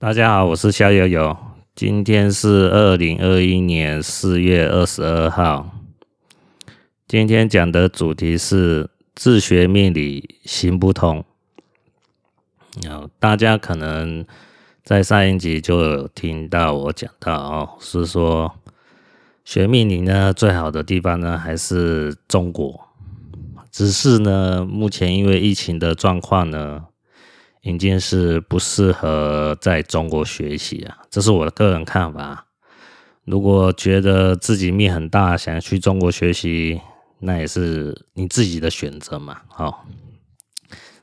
大家好，我是肖友友。今天是二零二一年四月二十二号。今天讲的主题是自学命理行不通。大家可能在上一集就有听到我讲到哦，是说学命理呢，最好的地方呢还是中国。只是呢，目前因为疫情的状况呢。已经是不适合在中国学习啊，这是我的个人看法。如果觉得自己命很大，想去中国学习，那也是你自己的选择嘛。好，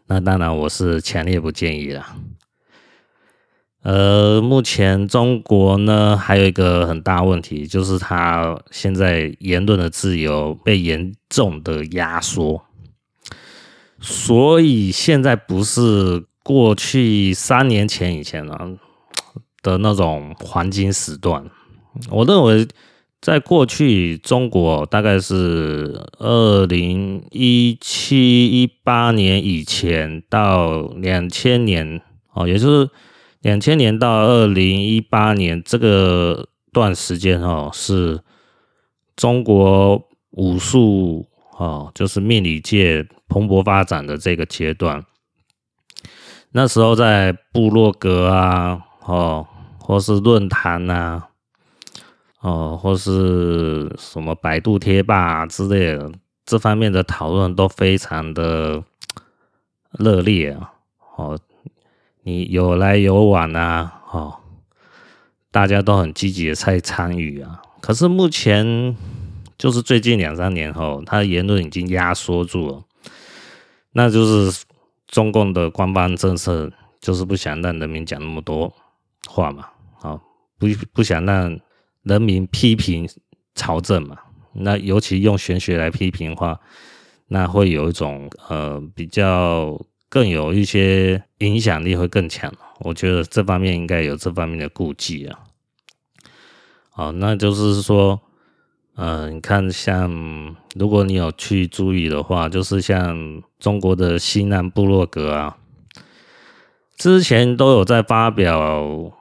那当然我是强烈不建议啦。呃，目前中国呢，还有一个很大问题，就是他现在言论的自由被严重的压缩，所以现在不是。过去三年前以前呢 的那种黄金时段，我认为在过去中国大概是二零一七一八年以前到两千年哦，也就是两千年到二零一八年这个段时间哦，是中国武术哦，就是命理界蓬勃发展的这个阶段。那时候在部落格啊，哦，或是论坛呐，哦，或是什么百度贴吧之类的，这方面的讨论都非常的热烈啊，哦，你有来有往啊，哦，大家都很积极的在参与啊。可是目前就是最近两三年后，他的言论已经压缩住了，那就是。中共的官方政策就是不想让人民讲那么多话嘛，啊，不不想让人民批评朝政嘛。那尤其用玄学来批评的话，那会有一种呃比较更有一些影响力会更强。我觉得这方面应该有这方面的顾忌啊。好，那就是说。嗯、呃，你看，像如果你有去注意的话，就是像中国的西南部落格啊，之前都有在发表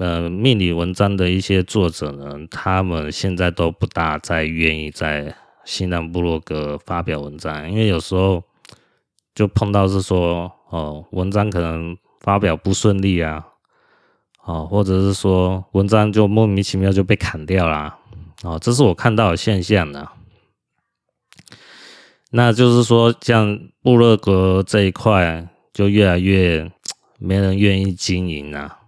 呃命理文章的一些作者呢，他们现在都不大再愿意在西南部落格发表文章，因为有时候就碰到是说哦，文章可能发表不顺利啊，哦，或者是说文章就莫名其妙就被砍掉啦。哦，这是我看到的现象呢。那就是说，像部落格这一块，就越来越没人愿意经营啊。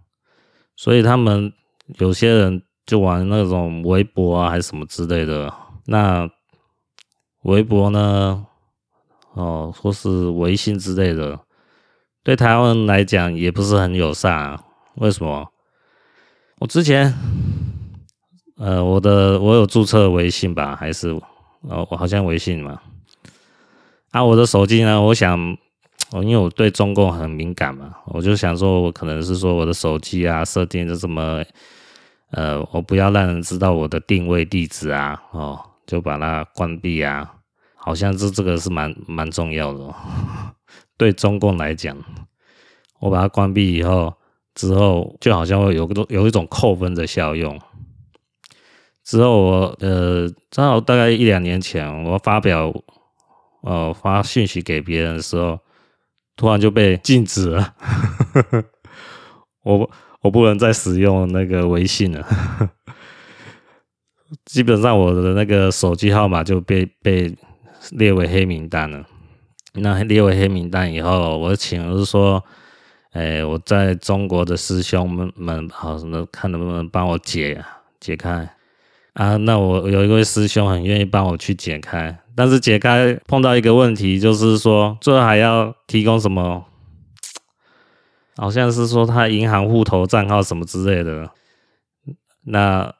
所以他们有些人就玩那种微博啊，还是什么之类的。那微博呢，哦，或是微信之类的，对台湾来讲也不是很友善啊。为什么？我之前。呃，我的我有注册微信吧？还是哦，我好像微信嘛。啊，我的手机呢？我想，因为我对中共很敏感嘛，我就想说，我可能是说我的手机啊，设定的这么，呃，我不要让人知道我的定位地址啊，哦，就把它关闭啊。好像是这个是蛮蛮重要的哦，对中共来讲，我把它关闭以后，之后就好像会有个有一种扣分的效用。之后我呃，正好大概一两年前，我发表呃发讯息给别人的时候，突然就被禁止了。我我不能再使用那个微信了。基本上我的那个手机号码就被被列为黑名单了。那列为黑名单以后，我请是说，哎，我在中国的师兄们们，好什么看能不能帮我解解开。啊，那我有一位师兄很愿意帮我去解开，但是解开碰到一个问题，就是说最后还要提供什么，好像是说他银行户头账号什么之类的。那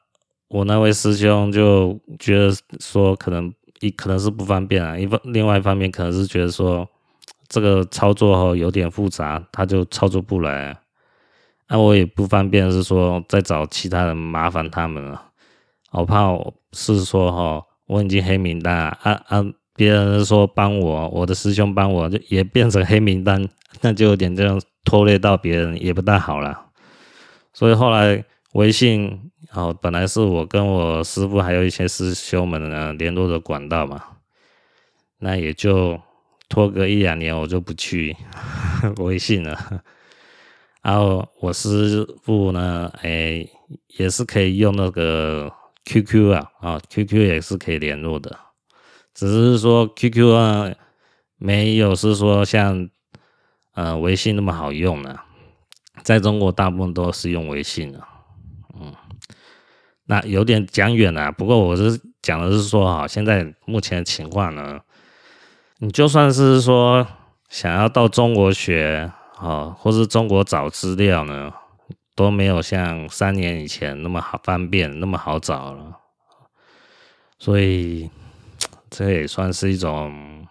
我那位师兄就觉得说，可能一可能是不方便啊，一方另外一方面可能是觉得说这个操作有点复杂，他就操作不来。那我也不方便是说再找其他人麻烦他们了。我怕是说哈，我已经黑名单啊啊！别人说帮我，我的师兄帮我，就也变成黑名单，那就有点这样拖累到别人，也不大好了。所以后来微信哦，本来是我跟我师傅还有一些师兄们呢联络的管道嘛，那也就拖个一两年，我就不去 微信了。然后我师傅呢，哎，也是可以用那个 QQ 啊，啊，QQ 也是可以联络的，只是说 QQ 啊，没有是说像呃微信那么好用呢。在中国，大部分都是用微信的，嗯，那有点讲远了。不过我是讲的是说，哈，现在目前的情况呢，你就算是说想要到中国学，啊，或是中国找资料呢，都没有像三年以前那么好方便，那么好找了。所以这也算是一种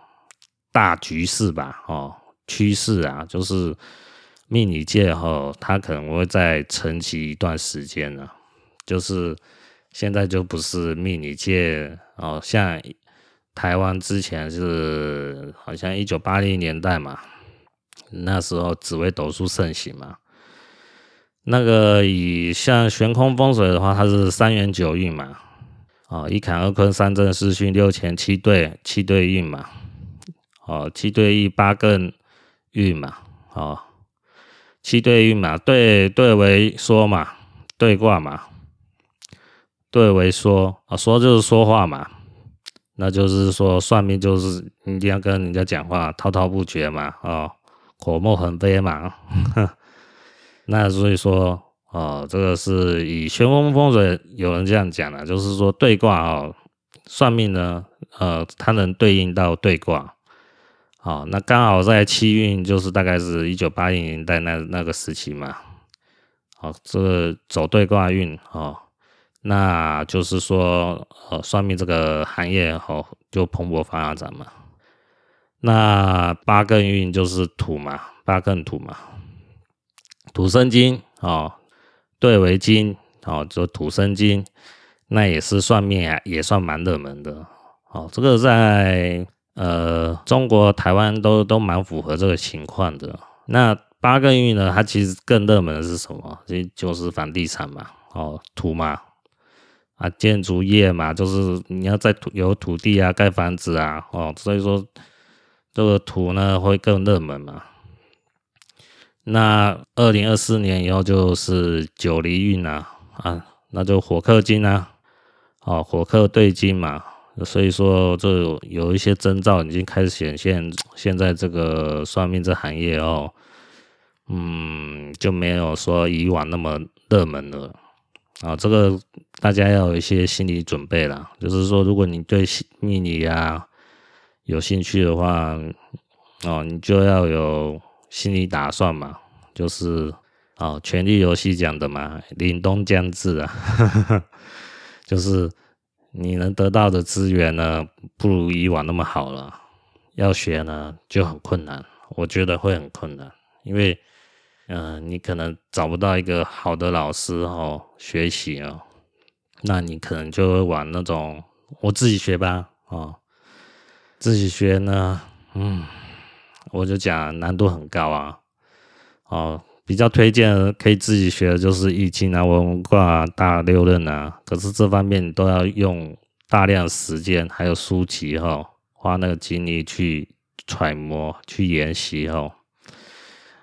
大局势吧，哦，趋势啊，就是。命理界哈，它可能会再沉寂一段时间了。就是现在就不是命理界哦，像台湾之前是好像一九八零年代嘛，那时候紫微斗数盛行嘛。那个以像悬空风水的话，它是三元九运嘛，哦，一坎二坤三震四巽六乾七兑七兑运嘛，哦，七兑一八艮运嘛，哦。七兑运嘛，兑兑为说嘛，兑卦嘛，兑为说啊，说就是说话嘛，那就是说算命就是一定要跟人家讲话，滔滔不绝嘛，哦，口沫横飞嘛，那所以说哦，这个是以玄空风水有人这样讲的，就是说对卦哦，算命呢，呃，它能对应到对卦。好，那刚好在七运，就是大概是一九八零年代那那个时期嘛。好，这走对卦运哦，那就是说，呃，算命这个行业哦，就蓬勃发展嘛。那八艮运就是土嘛，八艮土嘛，土生金哦，对为金哦，就土生金，那也是算命啊，也算蛮热门的。哦，这个在。呃，中国台湾都都蛮符合这个情况的。那八个运呢，它其实更热门的是什么？这就是房地产嘛，哦，土嘛，啊，建筑业嘛，就是你要在土有土地啊，盖房子啊，哦，所以说这个土呢会更热门嘛。那二零二四年以后就是九离运啊，啊，那就火克金啊，哦，火克兑金嘛。所以说，这有一些征兆已经开始显现。现在这个算命这行业哦，嗯，就没有说以往那么热门了啊。这个大家要有一些心理准备啦。就是说，如果你对命理啊有兴趣的话，哦，你就要有心理打算嘛。就是哦，《权力游戏》讲的嘛，凛冬将至啊，就是。你能得到的资源呢，不如以往那么好了。要学呢，就很困难，我觉得会很困难，因为，嗯、你可能找不到一个好的老师哦，学习哦，那你可能就会往那种我自己学吧，哦，自己学呢，嗯，我就讲难度很高啊，哦。比较推荐可以自己学的就是易经啊、文卦、大六壬啊，可是这方面你都要用大量时间，还有书籍哈，花那个精力去揣摩、去研习哈。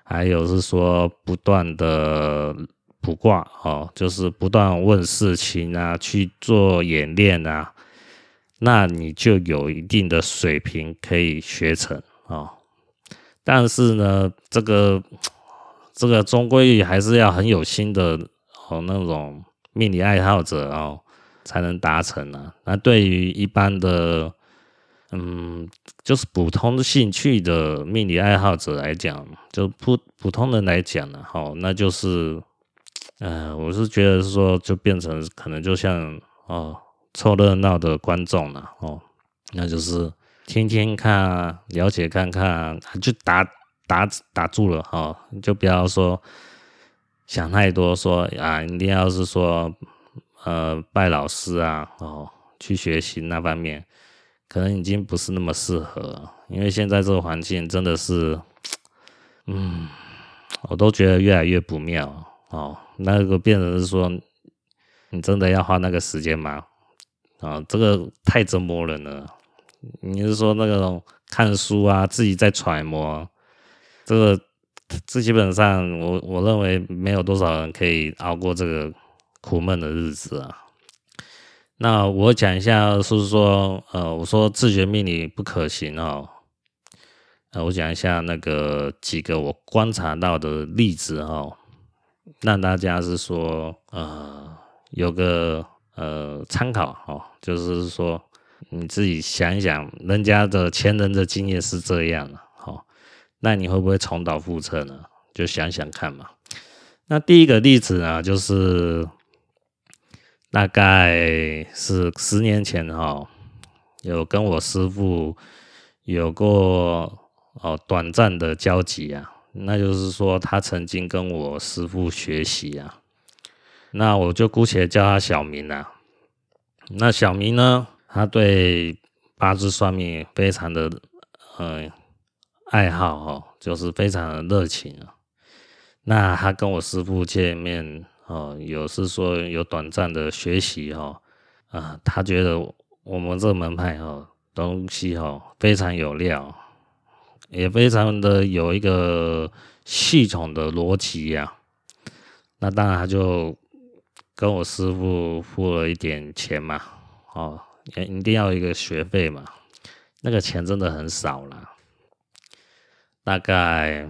还有是说不断的卜卦哦，就是不断问事情啊，去做演练啊，那你就有一定的水平可以学成哦。但是呢，这个。这个终归还是要很有心的哦，那种命理爱好者哦，才能达成啊。那对于一般的，嗯，就是普通的兴趣的命理爱好者来讲，就普普通人来讲呢，哦，那就是，嗯、呃，我是觉得说，就变成可能就像哦，凑热闹的观众了哦，那就是听听看，了解看看，就打。打打住了哈，就不要说想太多，说啊，一定要是说呃拜老师啊，哦，去学习那方面，可能已经不是那么适合，因为现在这个环境真的是，嗯，我都觉得越来越不妙哦，那个变成是说，你真的要花那个时间吗？啊、这个太折磨人了。你是说那个看书啊，自己在揣摩，这个这基本上我我认为没有多少人可以熬过这个苦闷的日子啊。那我讲一下，是说，呃，我说自学命理不可行哦。呃，我讲一下那个几个我观察到的例子哦，让大家是说，呃，有个呃参考哦，就是说你自己想一想，人家的前人的经验是这样的，好，那你会不会重蹈覆辙呢？就想想看嘛。那第一个例子呢，就是。大概是十年前哈，有跟我师傅有过哦短暂的交集啊。那就是说，他曾经跟我师傅学习啊。那我就姑且叫他小明啊。那小明呢，他对八字算命非常的嗯爱好哦，就是非常的热情啊。那他跟我师傅见面。哦，有是说有短暂的学习哈，啊，他觉得我们这门派哦东西哦非常有料，也非常的有一个系统的逻辑呀。那当然他就跟我师傅付了一点钱嘛，哦，一定要一个学费嘛，那个钱真的很少啦，大概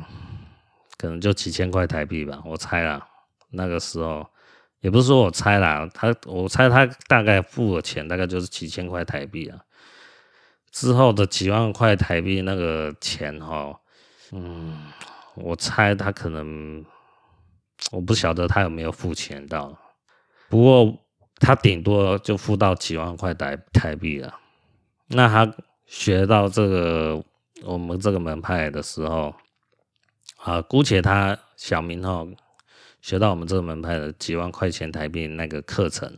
可能就几千块台币吧，我猜啦。那个时候，也不是说我猜啦，他我猜他大概付的钱大概就是几千块台币啊。之后的几万块台币那个钱哈，嗯，我猜他可能，我不晓得他有没有付钱到，不过他顶多就付到几万块台台币了。那他学到这个我们这个门派的时候，啊，姑且他小名哦。学到我们这个门派的几万块钱台币那个课程，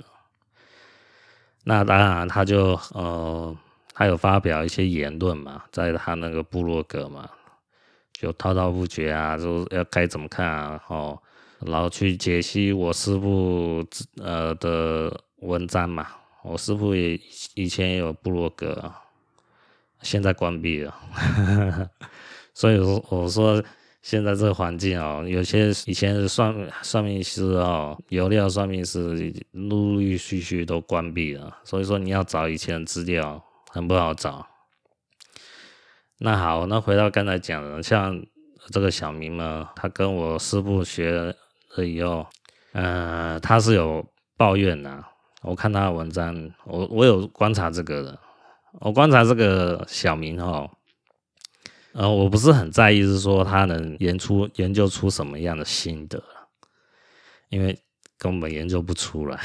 那当然他就呃，他有发表一些言论嘛，在他那个部落格嘛，就滔滔不绝啊，就要该怎么看啊，哦，然后去解析我师傅呃的文章嘛，我师傅也以前有部落格，现在关闭了，所以说我说。现在这个环境哦，有些以前的算算命师哦，有料算命师陆陆续续都关闭了，所以说你要找以前的资料很不好找。那好，那回到刚才讲的，像这个小明呢，他跟我师傅学所以哦，嗯、呃，他是有抱怨的。我看他的文章，我我有观察这个的，我观察这个小明哦。呃，我不是很在意，是说他能研出研究出什么样的心得，因为根本研究不出来。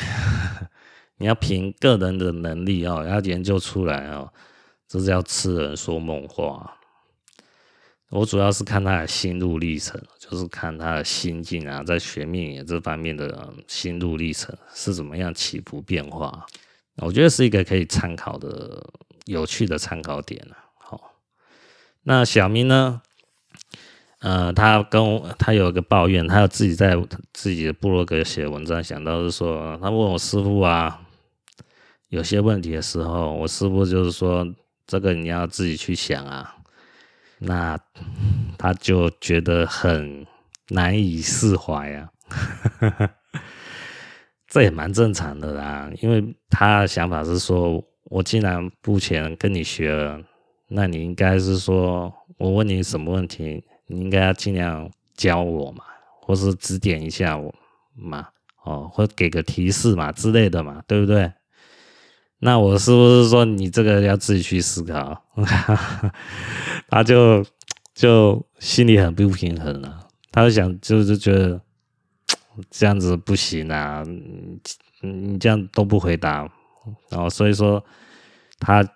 你要凭个人的能力哦，要研究出来哦，这是要痴人说梦话。我主要是看他的心路历程，就是看他的心境啊，在学命这方面的心路历程是怎么样起伏变化。我觉得是一个可以参考的有趣的参考点啊。那小明呢？呃，他跟他有一个抱怨，他有自己在自己的部落格写文章，想到是说，他问我师傅啊，有些问题的时候，我师傅就是说，这个你要自己去想啊。那他就觉得很难以释怀啊，这也蛮正常的啦，因为他的想法是说，我既然付钱跟你学了。那你应该是说，我问你什么问题，你应该要尽量教我嘛，或是指点一下我嘛，哦，或给个提示嘛之类的嘛，对不对？那我是不是说你这个要自己去思考？他就就心里很不平衡了，他就想就是觉得这样子不行啊，你这样都不回答，然后所以说他。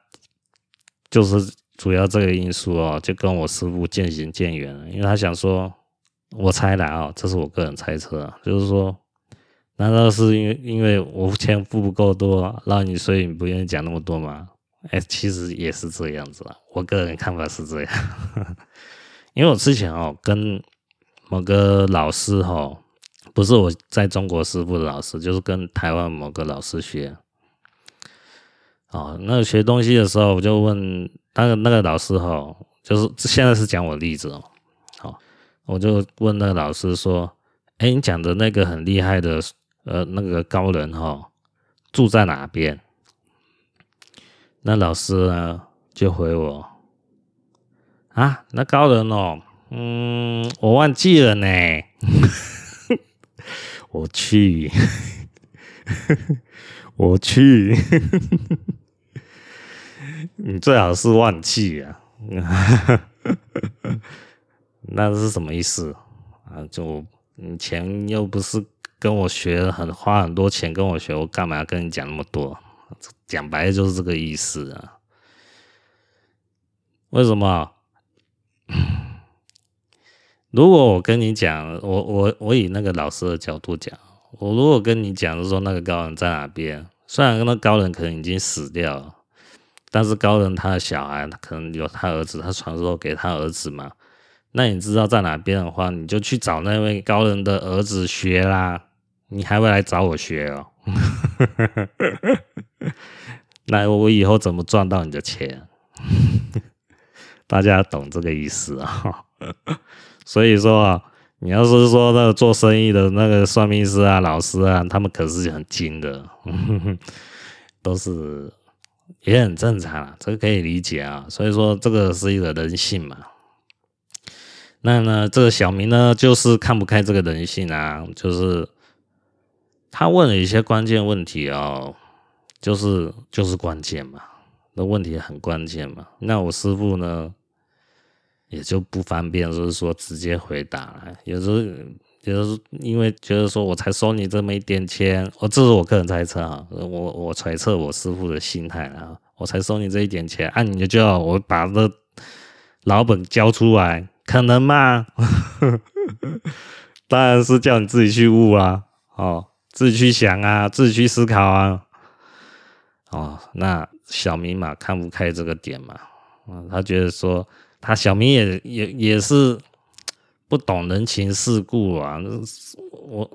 就是主要这个因素哦，就跟我师傅渐行渐远了，因为他想说，我猜的啊，这是我个人猜测，就是说，难道是因为因为我钱付不够多，让你所以你不愿意讲那么多吗？哎，其实也是这样子啊，我个人看法是这样，因为我之前哦跟某个老师哈，不是我在中国师傅的老师，就是跟台湾某个老师学。哦，那学东西的时候，我就问那个那个老师哈，就是现在是讲我例子哦。好，我就问那个老师说：“哎，你讲的那个很厉害的呃那个高人哈，住在哪边？”那老师呢就回我：“啊，那高人哦，嗯，我忘记了呢。”我去，我去。你最好是忘记啊，那是什么意思啊？就你钱又不是跟我学，很花很多钱跟我学，我干嘛要跟你讲那么多？讲白了就是这个意思啊。为什么？如果我跟你讲，我我我以那个老师的角度讲，我如果跟你讲，就是说那个高人在哪边？虽然那高人可能已经死掉了。但是高人他的小孩，他可能有他儿子，他传授给他儿子嘛。那你知道在哪边的话，你就去找那位高人的儿子学啦。你还会来找我学哦？那我以后怎么赚到你的钱？大家懂这个意思啊？所以说啊，你要是说那个做生意的那个算命师啊、老师啊，他们可是很精的，都是。也很正常啊，这个可以理解啊。所以说，这个是一个人性嘛。那呢，这个小明呢，就是看不开这个人性啊，就是他问了一些关键问题哦，就是就是关键嘛，那问题很关键嘛。那我师傅呢，也就不方便，就是说直接回答了，有时候。就是因为觉得说，我才收你这么一点钱，我这是我个人猜测啊，我我揣测我师傅的心态啊，我才收你这一点钱，按、啊、你就要我把这老本交出来，可能吗？当然是叫你自己去悟啊，哦，自己去想啊，自己去思考啊，哦，那小明嘛看不开这个点嘛，啊，他觉得说他小明也也也是。不懂人情世故啊！我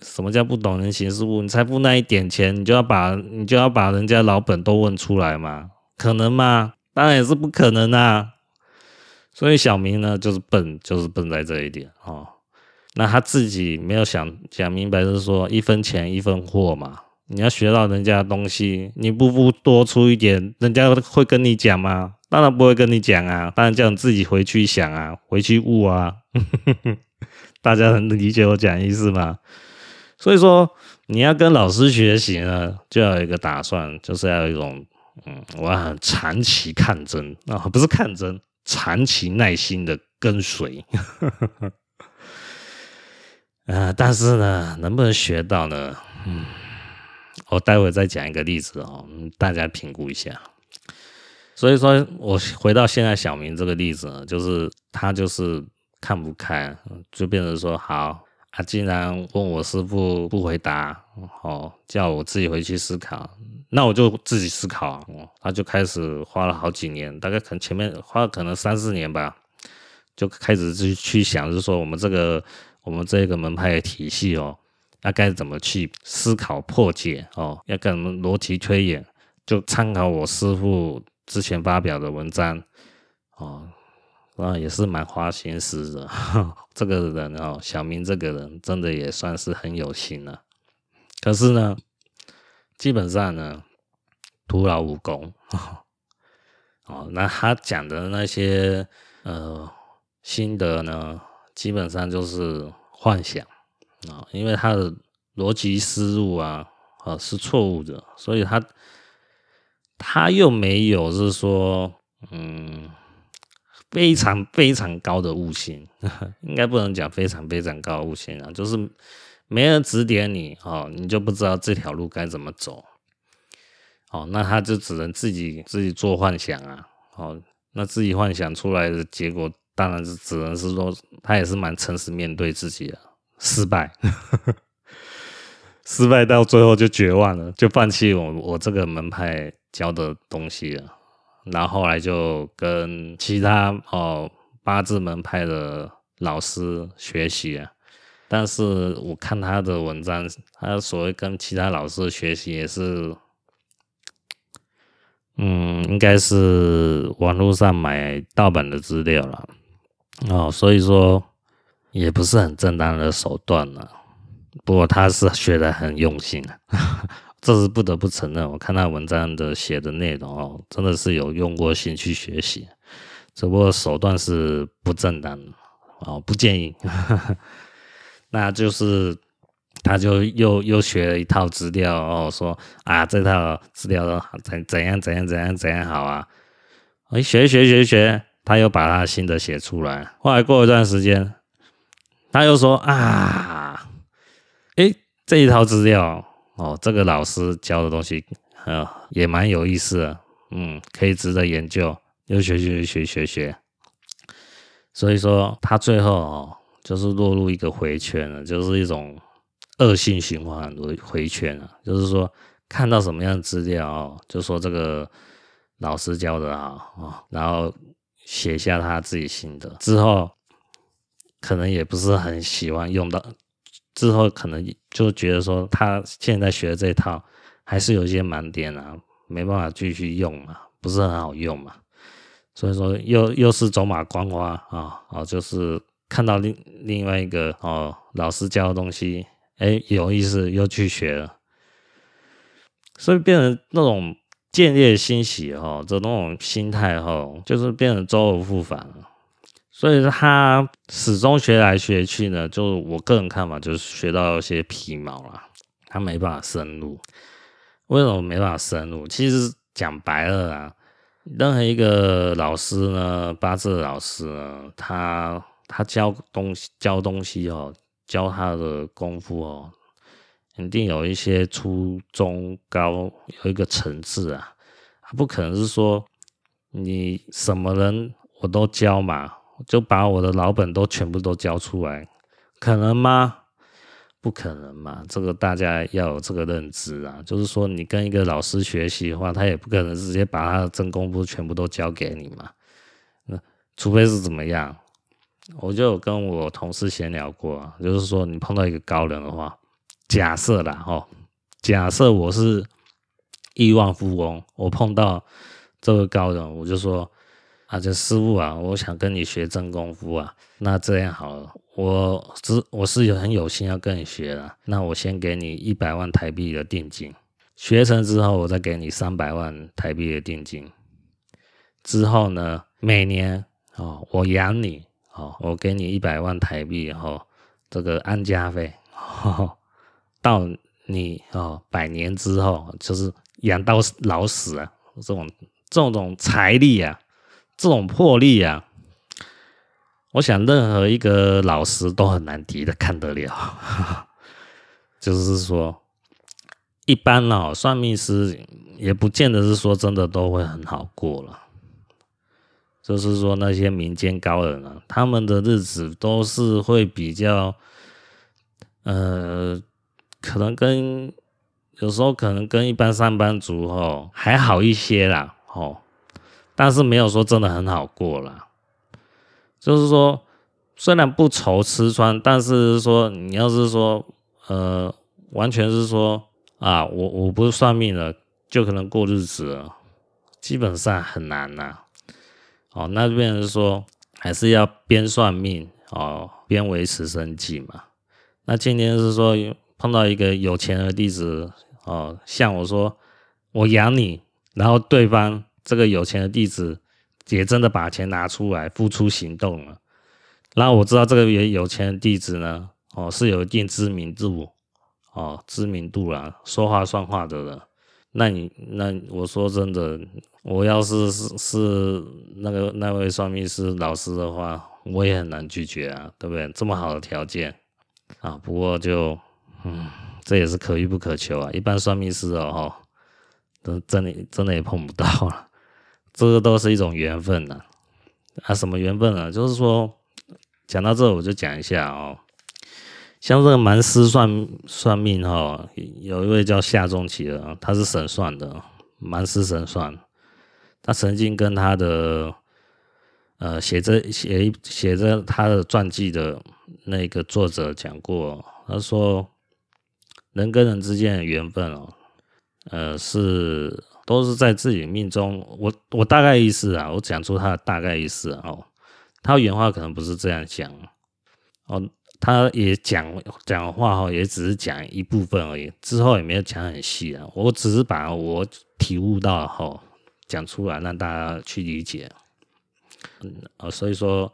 什么叫不懂人情世故？你才付那一点钱，你就要把你就要把人家老本都问出来嘛？可能吗？当然也是不可能啊！所以小明呢，就是笨，就是笨在这一点哦。那他自己没有想想明白，就是说一分钱一分货嘛。你要学到人家的东西，你不不多出一点，人家会跟你讲吗？当然不会跟你讲啊，当然叫你自己回去想啊，回去悟啊。大家能理解我讲意思吗？所以说，你要跟老师学习呢，就要有一个打算，就是要有一种，嗯，我要很长期看真啊，不是看真，长期耐心的跟随。啊，但是呢，能不能学到呢？嗯，我待会再讲一个例子哦，大家评估一下。所以说，我回到现在小明这个例子，就是他就是看不开，就变成说好啊，既然问我师傅不回答，哦，叫我自己回去思考，那我就自己思考。他就开始花了好几年，大概可能前面花可能三四年吧，就开始去去想，就是说我们这个我们这个门派的体系哦，要该怎么去思考破解哦，要该怎么逻辑推演，就参考我师父。之前发表的文章，哦，啊，也是蛮花心思的。这个人哦，小明这个人真的也算是很有心了。可是呢，基本上呢，徒劳无功。哦，那他讲的那些呃心得呢，基本上就是幻想啊，因为他的逻辑思路啊，啊是错误的，所以他。他又没有是说，嗯，非常非常高的悟性，应该不能讲非常非常高悟性啊，就是没人指点你哦，你就不知道这条路该怎么走，哦，那他就只能自己自己做幻想啊，哦，那自己幻想出来的结果，当然是只能是说，他也是蛮诚实面对自己的失败。失败到最后就绝望了，就放弃我我这个门派教的东西了，然后后来就跟其他哦八字门派的老师学习啊，但是我看他的文章，他所谓跟其他老师学习也是，嗯，应该是网络上买盗版的资料了哦，所以说也不是很正当的手段了。不过他是学的很用心的，这是不得不承认。我看他文章的写的内容哦，真的是有用过心去学习，只不过手段是不正当的哦，不建议。那就是，他就又又学了一套资料哦，说啊，这套资料怎怎样怎样怎样怎样好啊，哎，学学学学，他又把他新的写出来。后来过一段时间，他又说啊，哎，这一套资料哦，这个老师教的东西，呃，也蛮有意思的，嗯，可以值得研究，又学学学学学，所以说他最后哦。就是落入一个回圈了，就是一种恶性循环回回圈了。就是说，看到什么样的资料，就说这个老师教的好啊，然后写下他自己心得之后，可能也不是很喜欢用到，之后可能就觉得说他现在学的这套还是有一些盲点啊，没办法继续用嘛，不是很好用嘛，所以说又又是走马观花啊啊，就是。看到另另外一个哦，老师教的东西，哎，有意思，又去学了，所以变成那种见猎心喜哈，这种心态哈，就是变成周而复返了。所以他始终学来学去呢，就我个人看法，就是学到一些皮毛了，他没办法深入。为什么没办法深入？其实讲白了啊，任何一个老师呢，八字的老师呢，他。他教东西，教东西哦，教他的功夫哦，肯定有一些初中高有一个层次啊，不可能是说你什么人我都教嘛，就把我的老本都全部都教出来，可能吗？不可能嘛，这个大家要有这个认知啊，就是说你跟一个老师学习的话，他也不可能直接把他的真功夫全部都教给你嘛，那除非是怎么样？我就有跟我同事闲聊过啊，就是说你碰到一个高人的话，假设啦齁，假设我是亿万富翁，我碰到这个高人，我就说啊，这师傅啊，我想跟你学真功夫啊，那这样好了，我只我是有很有心要跟你学的，那我先给你一百万台币的定金，学成之后我再给你三百万台币的定金，之后呢，每年哦，我养你。哦，我给你一百万台币，哦这个安家费，到你哦百年之后，就是养到老死啊，这种这种财力啊，这种魄力啊，我想任何一个老师都很难敌的，看得了。就是说，一般哦，算命师也不见得是说真的都会很好过了。就是说，那些民间高人啊，他们的日子都是会比较，呃，可能跟有时候可能跟一般上班族吼还好一些啦，吼，但是没有说真的很好过啦。就是说，虽然不愁吃穿，但是说你要是说，呃，完全是说啊，我我不是算命的，就可能过日子，基本上很难呐。哦，那就变成说还是要边算命哦，边维持生计嘛。那今天是说碰到一个有钱的弟子哦，像我说我养你，然后对方这个有钱的弟子也真的把钱拿出来付出行动了。然后我知道这个也有钱的弟子呢，哦是有一定知名度哦，知名度啦，说话算话的人。那你那我说真的。我要是是是那个那位算命师老师的话，我也很难拒绝啊，对不对？这么好的条件啊，不过就嗯，这也是可遇不可求啊。一般算命师哦，哈，真真的真的也碰不到了，这个都是一种缘分呐。啊，什么缘分啊？就是说，讲到这，我就讲一下哦，像这个蛮师算算命哈，有一位叫夏仲奇的，他是神算的，蛮师神算。他曾经跟他的呃，写着写写着他的传记的那个作者讲过，他说人跟人之间的缘分哦，呃，是都是在自己命中。我我大概意思啊，我讲出他的大概意思哦，他原话可能不是这样讲哦。他也讲讲话哈，也只是讲一部分而已，之后也没有讲很细啊。我只是把我体悟到哈讲出来，让大家去理解。嗯啊，所以说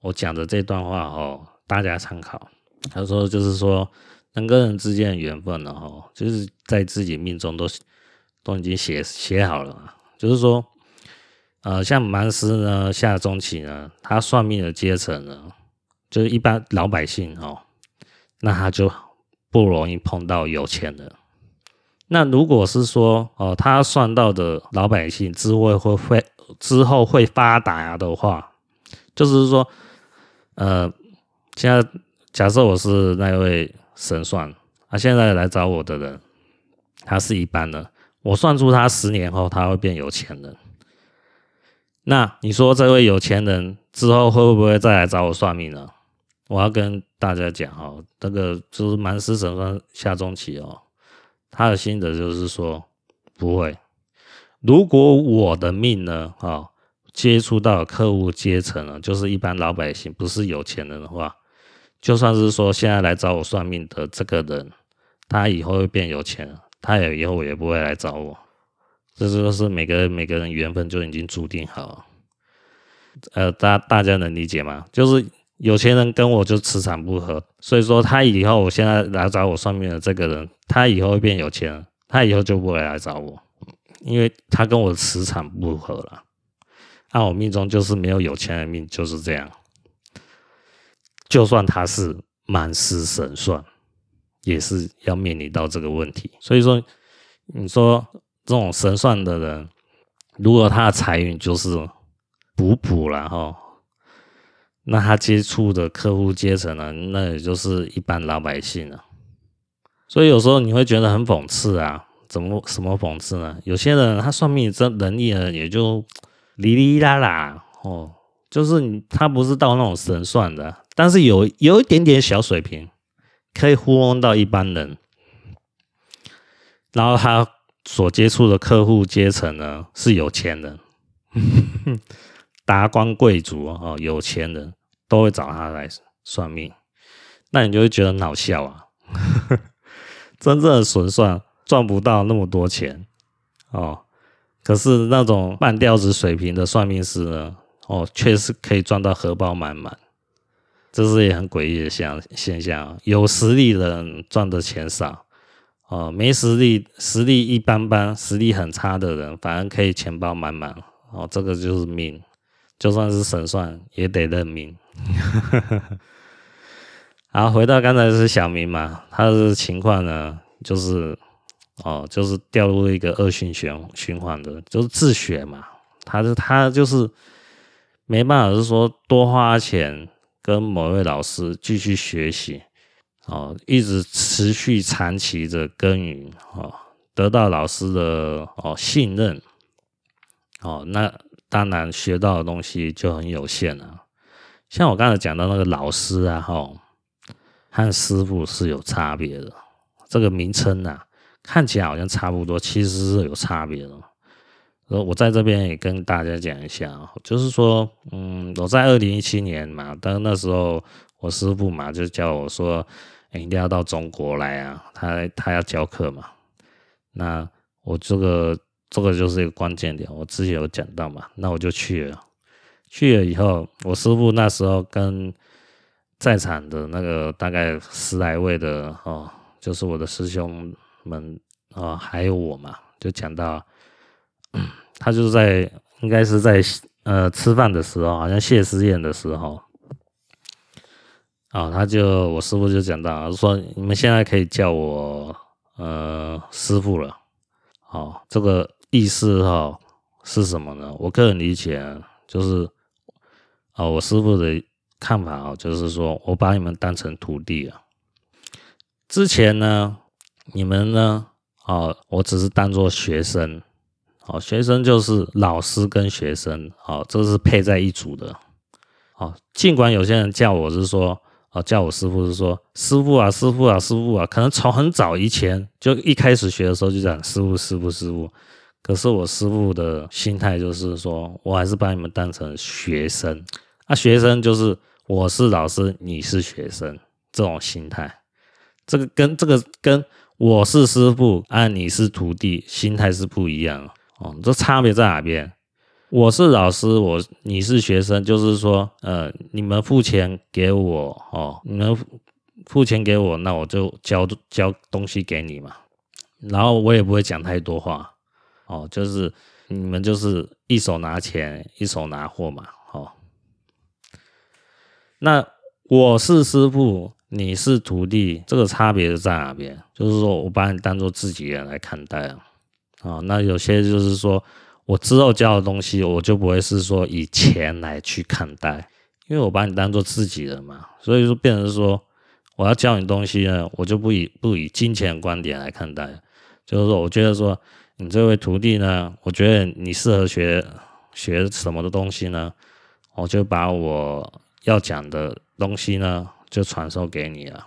我讲的这段话哈，大家参考。他说就是说，人跟人之间的缘分呢哈，就是在自己命中都都已经写写好了。就是说，呃，像蛮师呢，下中期呢，他算命的阶层呢。就是一般老百姓哦，那他就不容易碰到有钱人。那如果是说哦，他算到的老百姓之后会会之后会发达的话，就是说，呃，现在假设我是那位神算，他现在来找我的人，他是一般的，我算出他十年后他会变有钱人。那你说这位有钱人之后会不会再来找我算命呢？我要跟大家讲哦，这个就是蛮师神算下中期哦，他的心得就是说不会。如果我的命呢，啊，接触到客户阶层了，就是一般老百姓，不是有钱人的话，就算是说现在来找我算命的这个人，他以后会变有钱，他也以后也不会来找我。这就是每个每个人缘分就已经注定好了。呃，大大家能理解吗？就是。有钱人跟我就磁场不合，所以说他以后，我现在来找我算命的这个人，他以后会变有钱，他以后就不会来找我，因为他跟我磁场不合了。按我命中就是没有有钱的命，就是这样。就算他是满师神算，也是要面临到这个问题。所以说，你说这种神算的人，如果他的财运就是补补了哈。那他接触的客户阶层呢？那也就是一般老百姓了。所以有时候你会觉得很讽刺啊？怎么什么讽刺呢？有些人他算命这能力呢，也就哩哩啦啦哦，就是他不是到那种神算的，但是有有一点点小水平，可以糊弄到一般人。然后他所接触的客户阶层呢，是有钱人。达官贵族哦，有钱人都会找他来算命，那你就会觉得很好笑啊！真正的神算赚不到那么多钱哦，可是那种半吊子水平的算命师呢，哦，确实可以赚到荷包满满，这是也很诡异的现现象。有实力的人赚的钱少哦，没实力、实力一般般、实力很差的人反而可以钱包满满哦，这个就是命。就算是神算，也得认命。好，回到刚才是小明嘛，他的情况呢，就是哦，就是掉入了一个恶性循循环的，就是自学嘛。他就他就是没办法，是说多花钱跟某位老师继续学习哦，一直持续长期的耕耘哦，得到老师的哦信任哦，那。当然，学到的东西就很有限了。像我刚才讲到那个老师啊，哈，和师傅是有差别的。这个名称啊，看起来好像差不多，其实是有差别的。我在这边也跟大家讲一下，就是说，嗯，我在二零一七年嘛，但那时候我师傅嘛就叫我说，欸，一定要到中国来啊，他他要教课嘛。那我这个。这个就是一个关键点，我之前有讲到嘛，那我就去了。去了以后，我师傅那时候跟在场的那个大概十来位的哦，就是我的师兄们啊、哦，还有我嘛，就讲到，他就是在应该是在呃吃饭的时候，好像谢师宴的时候，啊、他就我师傅就讲到，说你们现在可以叫我呃师傅了，哦，这个。意思哈是什么呢？我个人理解就是啊，我师傅的看法啊，就是说我把你们当成徒弟了。之前呢，你们呢，啊，我只是当做学生哦，学生就是老师跟学生，哦，这是配在一组的。哦，尽管有些人叫我是说，啊，叫我师傅是说，师傅啊，师傅啊，师傅啊，可能从很早以前就一开始学的时候就讲师傅，师傅，师傅。可是我师傅的心态就是说，我还是把你们当成学生，啊，学生就是我是老师，你是学生这种心态，这个跟这个跟我是师傅啊，你是徒弟，心态是不一样哦。这差别在哪边？我是老师，我你是学生，就是说，呃，你们付钱给我哦，你们付钱给我，那我就交交东西给你嘛，然后我也不会讲太多话。哦，就是你们就是一手拿钱，一手拿货嘛。哦，那我是师傅，你是徒弟，这个差别是在哪边？就是说我把你当做自己人来看待啊。哦，那有些就是说我之后教的东西，我就不会是说以钱来去看待，因为我把你当做自己人嘛。所以说，变成说我要教你东西呢，我就不以不以金钱观点来看待，就是说，我觉得说。你这位徒弟呢？我觉得你适合学学什么的东西呢？我就把我要讲的东西呢，就传授给你了。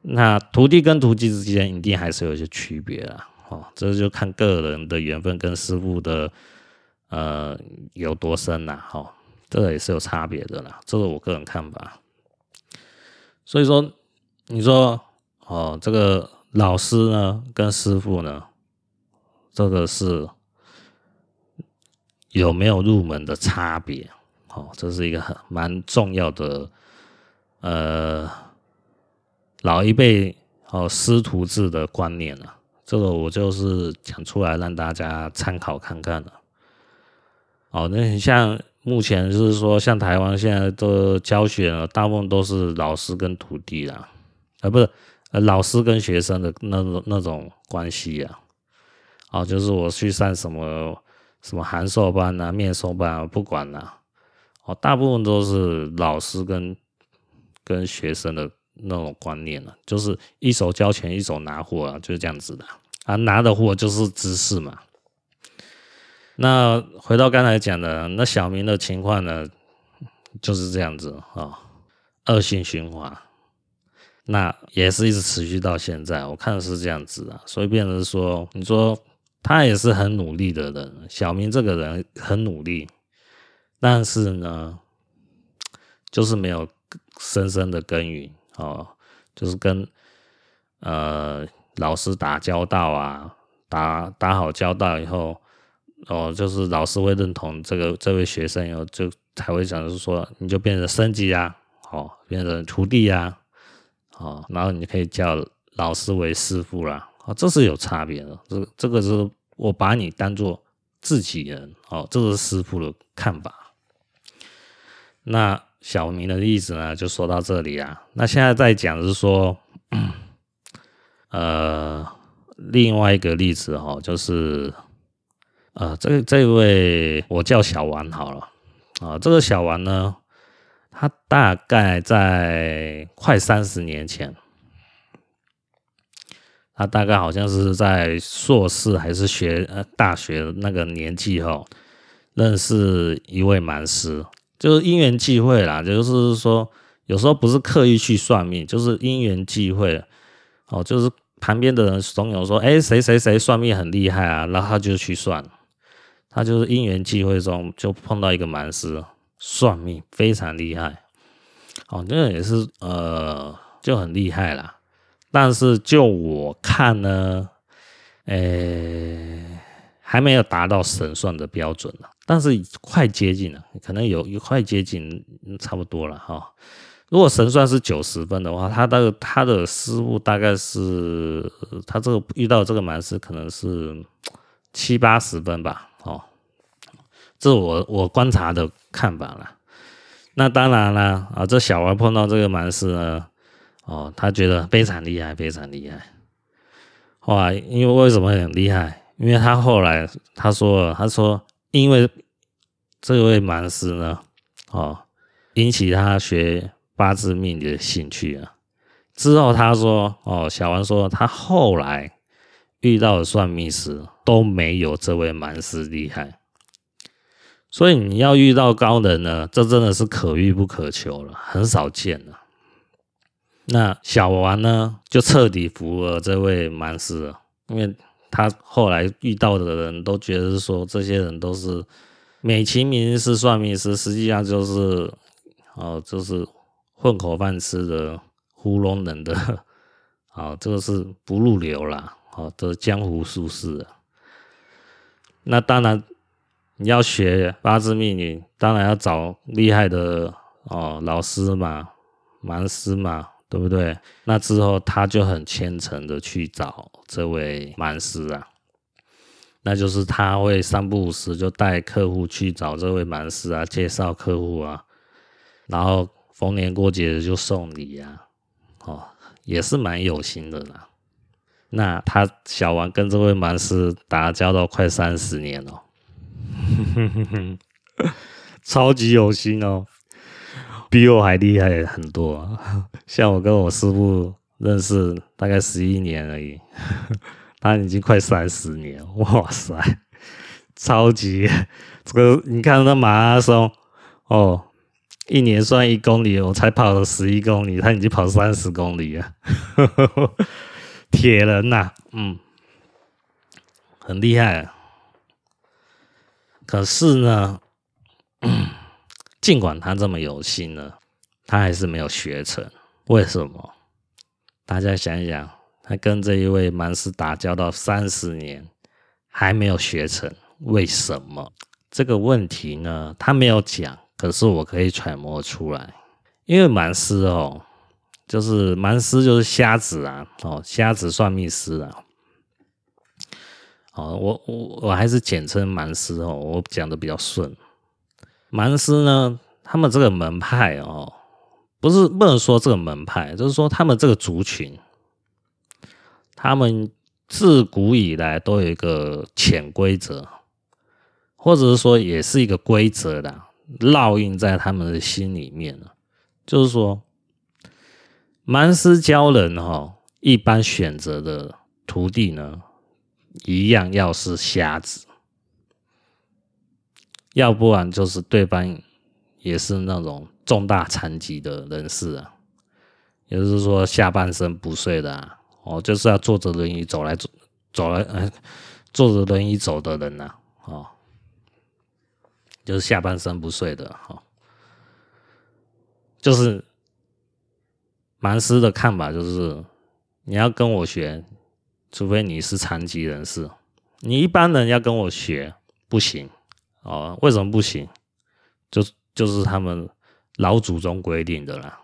那徒弟跟徒弟之间一定还是有一些区别的哦，这就看个人的缘分跟师傅的呃有多深呐，哦，这个也是有差别的啦，这是我个人看法。所以说，你说哦，这个老师呢跟师傅呢？这个是有没有入门的差别？哦，这是一个很蛮重要的，呃，老一辈哦师徒制的观念了。这个我就是讲出来让大家参考看看了。哦，那你像目前就是说，像台湾现在的教学呢，大部分都是老师跟徒弟啦，啊，不是，呃，老师跟学生的那种那种关系啊。哦，就是我去上什么什么函授班啊、面授班啊，不管啦。哦，大部分都是老师跟跟学生的那种观念了，就是一手交钱一手拿货啊，就是这样子的。啊拿的货就是知识嘛。那回到刚才讲的，那小明的情况呢，就是这样子啊，恶性循环。那也是一直持续到现在，我看是这样子啊，所以变成说，你说。他也是很努力的人，小明这个人很努力，但是呢，就是没有深深的耕耘哦，就是跟呃老师打交道啊，打打好交道以后，哦，就是老师会认同这个这位学生以后，就才会想是说，你就变成升级啊，哦，变成徒弟啊，哦，然后你可以叫老师为师傅啦。啊，这是有差别的。这这个是我把你当做自己人，哦，这是师傅的看法。那小明的例子呢，就说到这里啊。那现在在讲是说，呃，另外一个例子哈，就是呃，这这位我叫小王好了啊。这个小王呢，他大概在快三十年前。他大概好像是在硕士还是学呃大学那个年纪哈，认识一位蛮师，就是因缘际会啦，就是说有时候不是刻意去算命，就是因缘际会哦，就是旁边的人怂恿说，哎，谁谁谁算命很厉害啊，然后他就去算，他就是因缘际会中就碰到一个蛮师，算命非常厉害，哦，那也是呃就很厉害啦。但是就我看呢，诶、欸，还没有达到神算的标准呢，但是快接近了，可能有一快接近，差不多了哈。如果神算是九十分的话，他的他的失误大概是他这个遇到这个蛮师可能是七八十分吧，哦，这是我我观察的看法了。那当然了啊，这小王碰到这个蛮师呢。哦，他觉得非常厉害，非常厉害。后来，因为为什么很厉害？因为他后来他说了，他说，因为这位蛮师呢，哦，引起他学八字命的兴趣啊。之后他说，哦，小王说他后来遇到的算命师都都没有这位蛮师厉害。所以你要遇到高人呢，这真的是可遇不可求了，很少见了。那小王呢，就彻底服了这位蛮师了，因为他后来遇到的人都觉得说，这些人都是美其名是算命师，实际上就是哦，就是混口饭吃的糊弄人的，啊，这个是不入流啦，哦，这江湖术士。那当然。你要学八字命理，当然要找厉害的哦老师嘛，蛮师嘛，对不对？那之后他就很虔诚的去找这位蛮师啊，那就是他会三不五时就带客户去找这位蛮师啊，介绍客户啊，然后逢年过节就送礼啊，哦，也是蛮有心的啦。那他小王跟这位蛮师打交道快三十年了。哼哼哼，超级有心哦，比我还厉害很多。像我跟我师傅认识大概十一年而已，他已经快三十年，哇塞，超级这个你看那马拉松哦，一年算一公里，我才跑了十一公里，他已经跑三十公里了，铁人呐、嗯，很厉害啊。可是呢，尽管他这么有心呢，他还是没有学成。为什么？大家想一想，他跟这一位蛮师打交道三十年，还没有学成，为什么？这个问题呢，他没有讲，可是我可以揣摩出来。因为蛮师哦，就是蛮师就是瞎子啊，哦，瞎子算命师啊。哦，我我我还是简称蛮师哦，我讲的比较顺。蛮师呢，他们这个门派哦，不是不能说这个门派，就是说他们这个族群，他们自古以来都有一个潜规则，或者是说也是一个规则的烙印在他们的心里面了。就是说，蛮师教人哈，一般选择的徒弟呢。一样要是瞎子，要不然就是对方也是那种重大残疾的人士啊，也就是说下半身不遂的啊，哦，就是要坐着轮椅走来走走来，呃，坐着轮椅走的人呐，哦，就是下半身不遂的哈，就是蛮师的看法就是你要跟我学。除非你是残疾人士，你一般人要跟我学不行哦。为什么不行？就就是他们老祖宗规定的啦。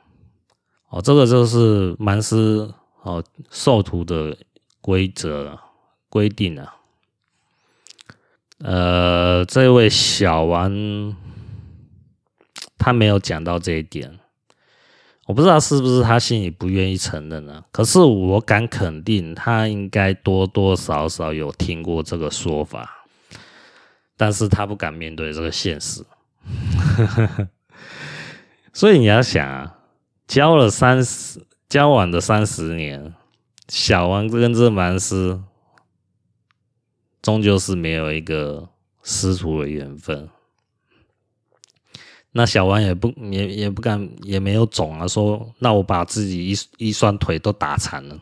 哦，这个就是蛮师哦授徒的规则规定啊。呃，这位小王他没有讲到这一点。我不知道是不是他心里不愿意承认呢？可是我敢肯定，他应该多多少少有听过这个说法，但是他不敢面对这个现实。所以你要想啊，交了三十，交往的三十年，小王跟这蛮师，终究是没有一个师徒的缘分。那小王也不也也不敢也没有种啊，说那我把自己一一双腿都打残了，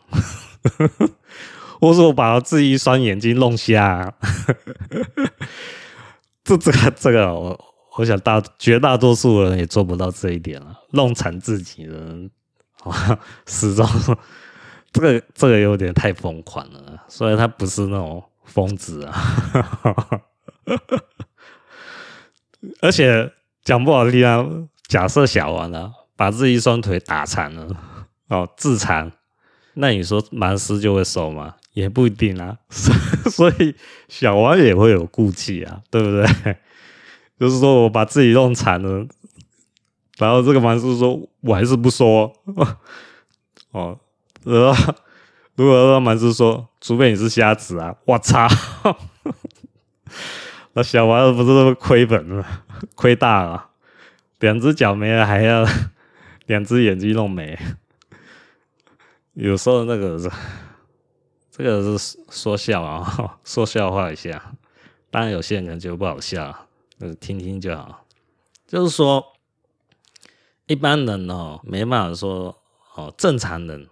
或者我把自己一双眼睛弄瞎，啊，这这个这个我我想大绝大多数人也做不到这一点了，弄残自己的人，始终这个这个有点太疯狂了，所以他不是那种疯子啊，而且。讲不好听啊，假设小王啊，把自己一双腿打残了，哦，自残，那你说蛮师就会收吗？也不一定啊，所以小王也会有顾忌啊，对不对？就是说我把自己弄残了，然后这个蛮师说我还是不说，哦，然后如果说蛮师说，除非你是瞎子啊，我操！那小娃子不是都亏本了，亏大了，两只脚没了，还要两只眼睛弄没。有时候那个这这个是说笑啊，说笑话一下。当然有些人可能觉得不好笑，就是听听就好。就是说，一般人哦，没办法说哦，正常人，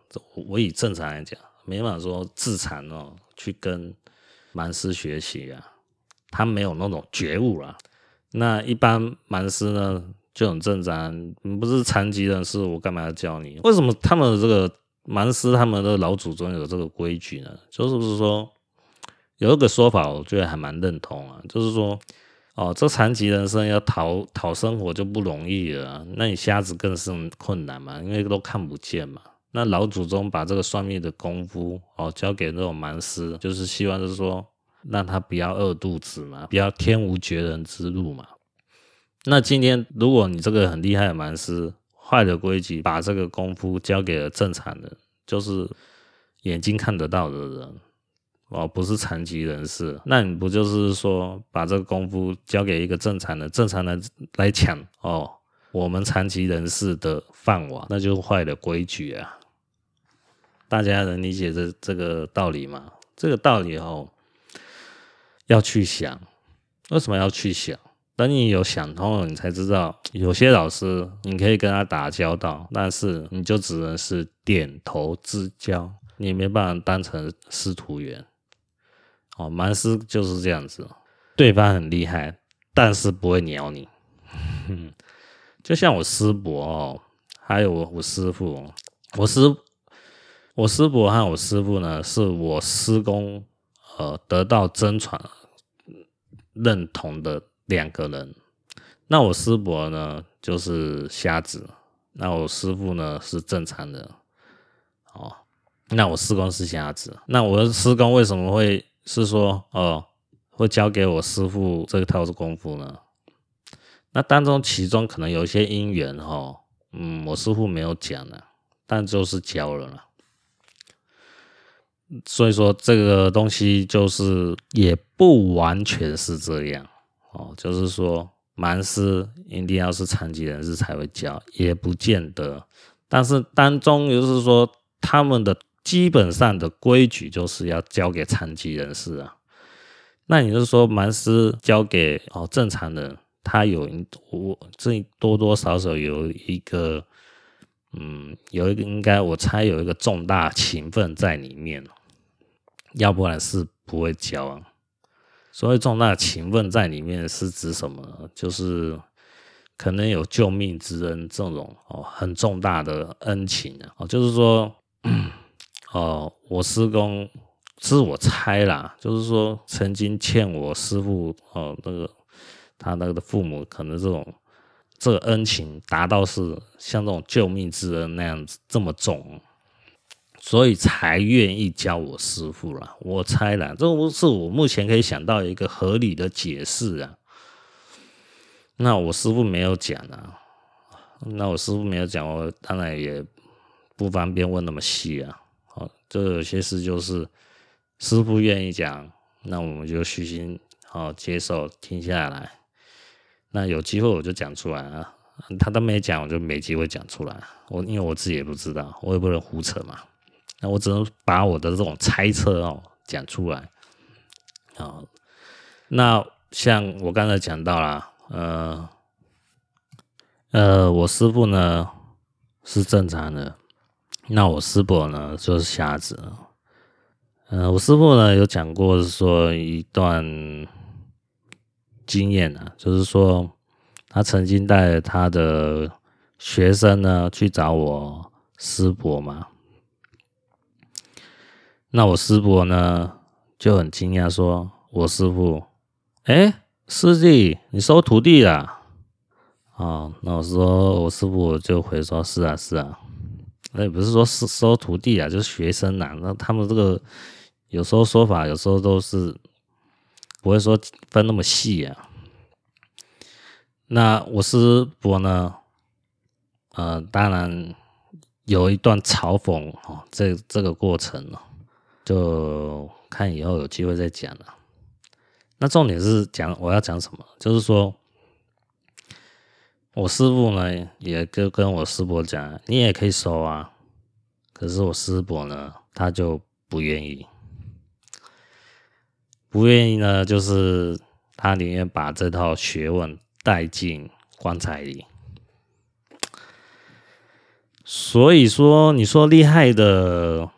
我以正常来讲，没办法说自残哦，去跟蛮师学习啊，他没有那种觉悟啊。那一般蛮师呢就很正常，不是残疾人士，我干嘛要教你？为什么他们的这个蛮师，他们的老祖宗有这个规矩呢？就是不是说有一个说法，我觉得还蛮认同啊，就是说。哦，这残疾人生要讨讨生活就不容易了啊，那你瞎子更是困难嘛，因为都看不见嘛。那老祖宗把这个算命的功夫哦交给那种蛮师，就是希望就是说让他不要饿肚子嘛，不要天无绝人之路嘛。那今天如果你这个很厉害的蛮师坏的规矩，把这个功夫交给了正常人，就是眼睛看得到的人。哦，不是残疾人士，那你不就是说把这个功夫交给一个正常的、正常人来抢哦？我们残疾人士的饭碗，那就坏了规矩啊！大家能理解这这个道理吗？这个道理哦，要去想，为什么要去想？等你有想通了，你才知道，有些老师你可以跟他打交道，但是你就只能是点头之交，你没办法当成师徒缘。哦，蛮师就是这样子，对方很厉害，但是不会鸟你。就像我师伯哦，还有我我师傅，我师我师伯和我师父呢，是我师公呃得到真传认同的两个人。那我师伯呢，就是瞎子，那我师父呢是正常人。哦，那我师公是瞎子，那我的师公为什么会？是说哦，会教给我师父这套功夫呢？那当中其中可能有一些因缘哈，嗯，我师父没有讲呢，但就是教了啦。所以说这个东西就是也不完全是这样哦，就是说蛮师一定要是残疾人士才会教，也不见得。但是当中就是说他们的。基本上的规矩就是要交给残疾人士啊，那你是说蛮师交给哦正常人，他有我这多多少少有一个，嗯，有一个应该我猜有一个重大情分在里面，要不然是不会交啊。所谓重大情分在里面是指什么？就是可能有救命之恩这种哦很重大的恩情啊，哦就是说。哦，我师公是我猜啦，就是说曾经欠我师傅哦，那个他那个的父母可能这种这个恩情达到是像这种救命之恩那样子这么重，所以才愿意教我师傅啦。我猜啦，这不是我目前可以想到一个合理的解释啊。那我师傅没有讲啊，那我师傅没有讲，我当然也不方便问那么细啊。就有些事就是师傅愿意讲，那我们就虚心好接受听下来。那有机会我就讲出来啊，他都没讲，我就没机会讲出来。我因为我自己也不知道，我也不能胡扯嘛。那我只能把我的这种猜测哦讲出来。啊，那像我刚才讲到了，呃呃，我师傅呢是正常的。那我师伯呢，就是瞎子。嗯、我师傅呢有讲过，是说一段经验啊，就是说他曾经带他的学生呢去找我师伯嘛。那我师伯呢就很惊讶，说：“我师傅，哎，师弟，你收徒弟了？”啊，那我说我师傅就回说：“是啊，是啊。”那也不是说是收徒弟啊，就是学生呐、啊。那他们这个有时候说法，有时候都是不会说分那么细啊。那我师伯呢，呃，当然有一段嘲讽哦，这这个过程呢，就看以后有机会再讲了。那重点是讲我要讲什么，就是说。我师傅呢，也跟跟我师伯讲，你也可以收啊。可是我师伯呢，他就不愿意。不愿意呢，就是他宁愿把这套学问带进棺材里。所以说，你说厉害的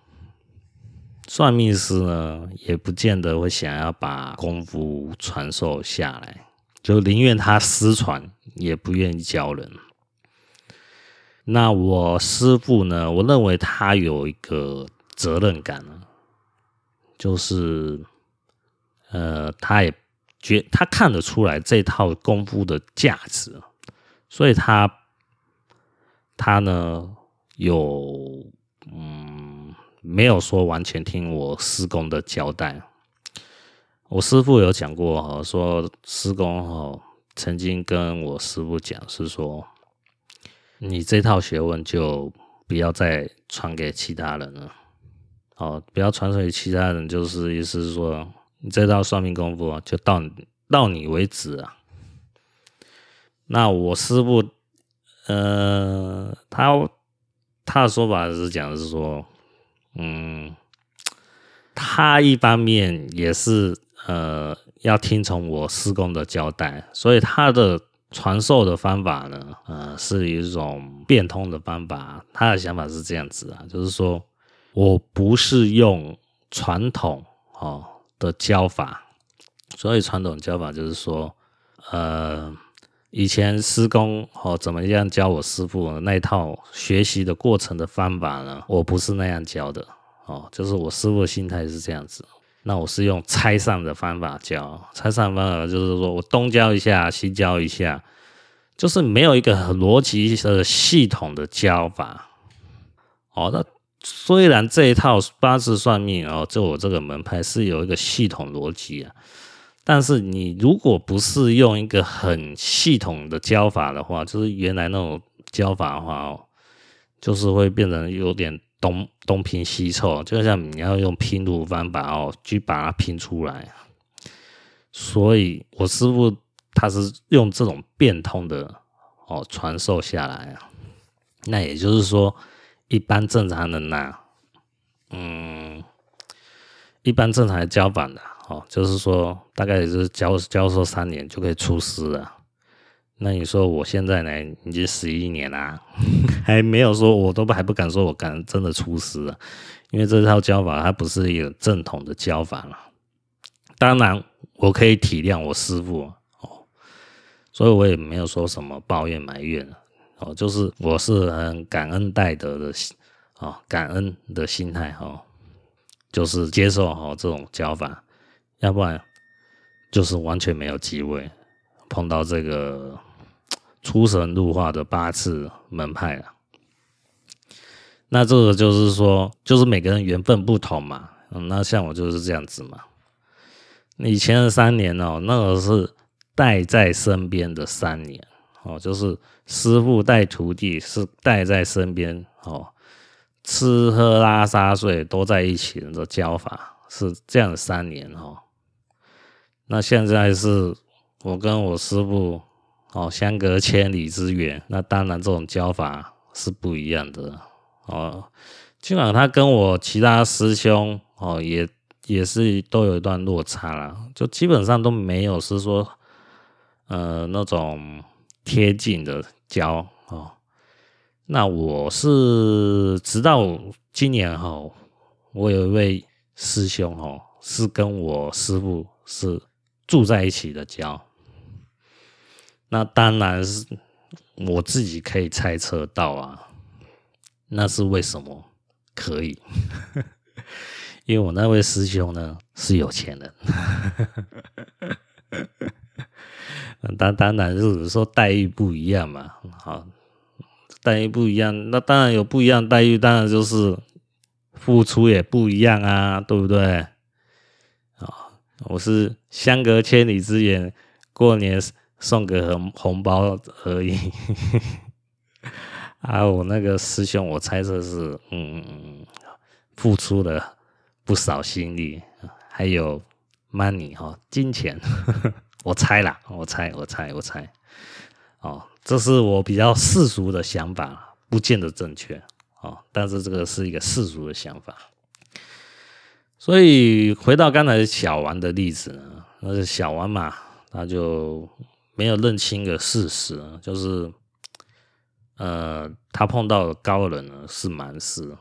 算命师呢，也不见得会想要把功夫传授下来，就宁愿他失传，也不愿意教人。那我师父呢，我认为他有一个责任感呢，就是，呃，他也觉他看得出来这套功夫的价值，所以他，他呢。有，嗯，没有说完全听我师公的交代。我师父有讲过哈，说师公哈曾经跟我师父讲，是说你这套学问就不要再传给其他人了，哦，不要传授给其他人，就是意思是说你这套算命功夫就到到你为止啊。那我师父，呃，他。他的说法是讲的是说，嗯，他一方面也是呃要听从我师公的交代，所以他的传授的方法呢，呃，是一种变通的方法。他的想法是这样子啊，就是说我不是用传统哦的教法，所以传统教法就是说，呃。以前师公哦怎么样教我师傅那一套学习的过程的方法呢？我不是那样教的哦，就是我师傅的心态是这样子。那我是用拆散的方法教，拆散方法就是说我东教一下，西教一下，就是没有一个逻辑的系统的教法。哦，那虽然这一套八字算命哦，就我这个门派是有一个系统逻辑啊。但是你如果不是用一个很系统的教法的话，就是原来那种教法的话哦，就是会变成有点东东拼西凑，就像你要用拼图方法哦去把它拼出来。所以我师傅他是用这种变通的哦传授下来啊，那也就是说，一般正常人呐，嗯，一般正常的教法的。哦，就是说，大概也是教教授三年就可以出师了。那你说我现在呢，已经十一年啦，还没有说，我都还不敢说我敢真的出师了，因为这套教法它不是一个正统的教法了。当然，我可以体谅我师傅哦，所以我也没有说什么抱怨埋怨哦，就是我是很感恩戴德的哦，感恩的心态哦，就是接受哦这种教法。要不然就是完全没有机会碰到这个出神入化的八字门派了。那这个就是说，就是每个人缘分不同嘛。那像我就是这样子嘛。以前的三年哦，那个是带在身边的三年哦，就是师傅带徒弟是带在身边哦，吃喝拉撒睡都在一起的教法是这样的三年哦。那现在是我跟我师父哦，相隔千里之远，那当然这种教法是不一样的哦。尽管他跟我其他师兄哦，也也是都有一段落差了，就基本上都没有是说呃那种贴近的教哦。那我是直到今年哈，我有一位师兄哦，是跟我师父是。住在一起的家，那当然是我自己可以猜测到啊，那是为什么可以？因为我那位师兄呢是有钱人，当当然就是说待遇不一样嘛，好，待遇不一样，那当然有不一样待遇，当然就是付出也不一样啊，对不对？我是相隔千里之远，过年送个红红包而已。啊，我那个师兄，我猜测是，嗯，付出了不少心力，还有 money 哈，金钱。我猜啦，我猜，我猜，我猜。哦，这是我比较世俗的想法，不见得正确。哦，但是这个是一个世俗的想法。所以回到刚才小王的例子呢，那是小王嘛，他就没有认清个事实，就是呃，他碰到高人呢是蛮师，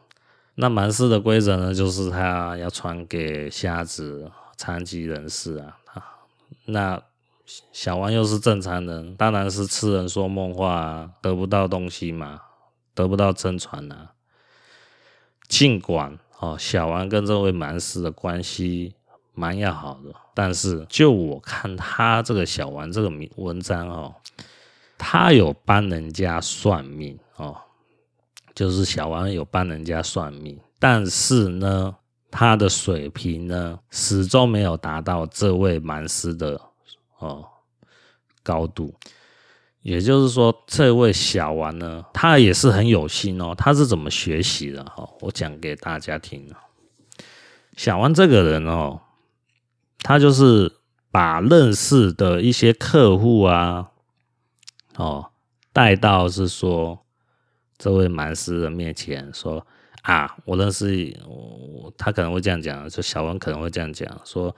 那蛮师的规则呢，就是他要传给瞎子、残疾人士啊，那。小王又是正常人，当然是痴人说梦话，得不到东西嘛，得不到真传啊。尽管哦，小王跟这位蛮师的关系蛮要好的，但是就我看他这个小王这个文章哦，他有帮人家算命哦，就是小王有帮人家算命，但是呢，他的水平呢，始终没有达到这位蛮师的。哦，高度，也就是说，这位小王呢，他也是很有心哦。他是怎么学习的？哈，我讲给大家听。小王这个人哦，他就是把认识的一些客户啊，哦，带到是说这位蛮师的面前，说啊，我认识我，他可能会这样讲，就小王可能会这样讲，说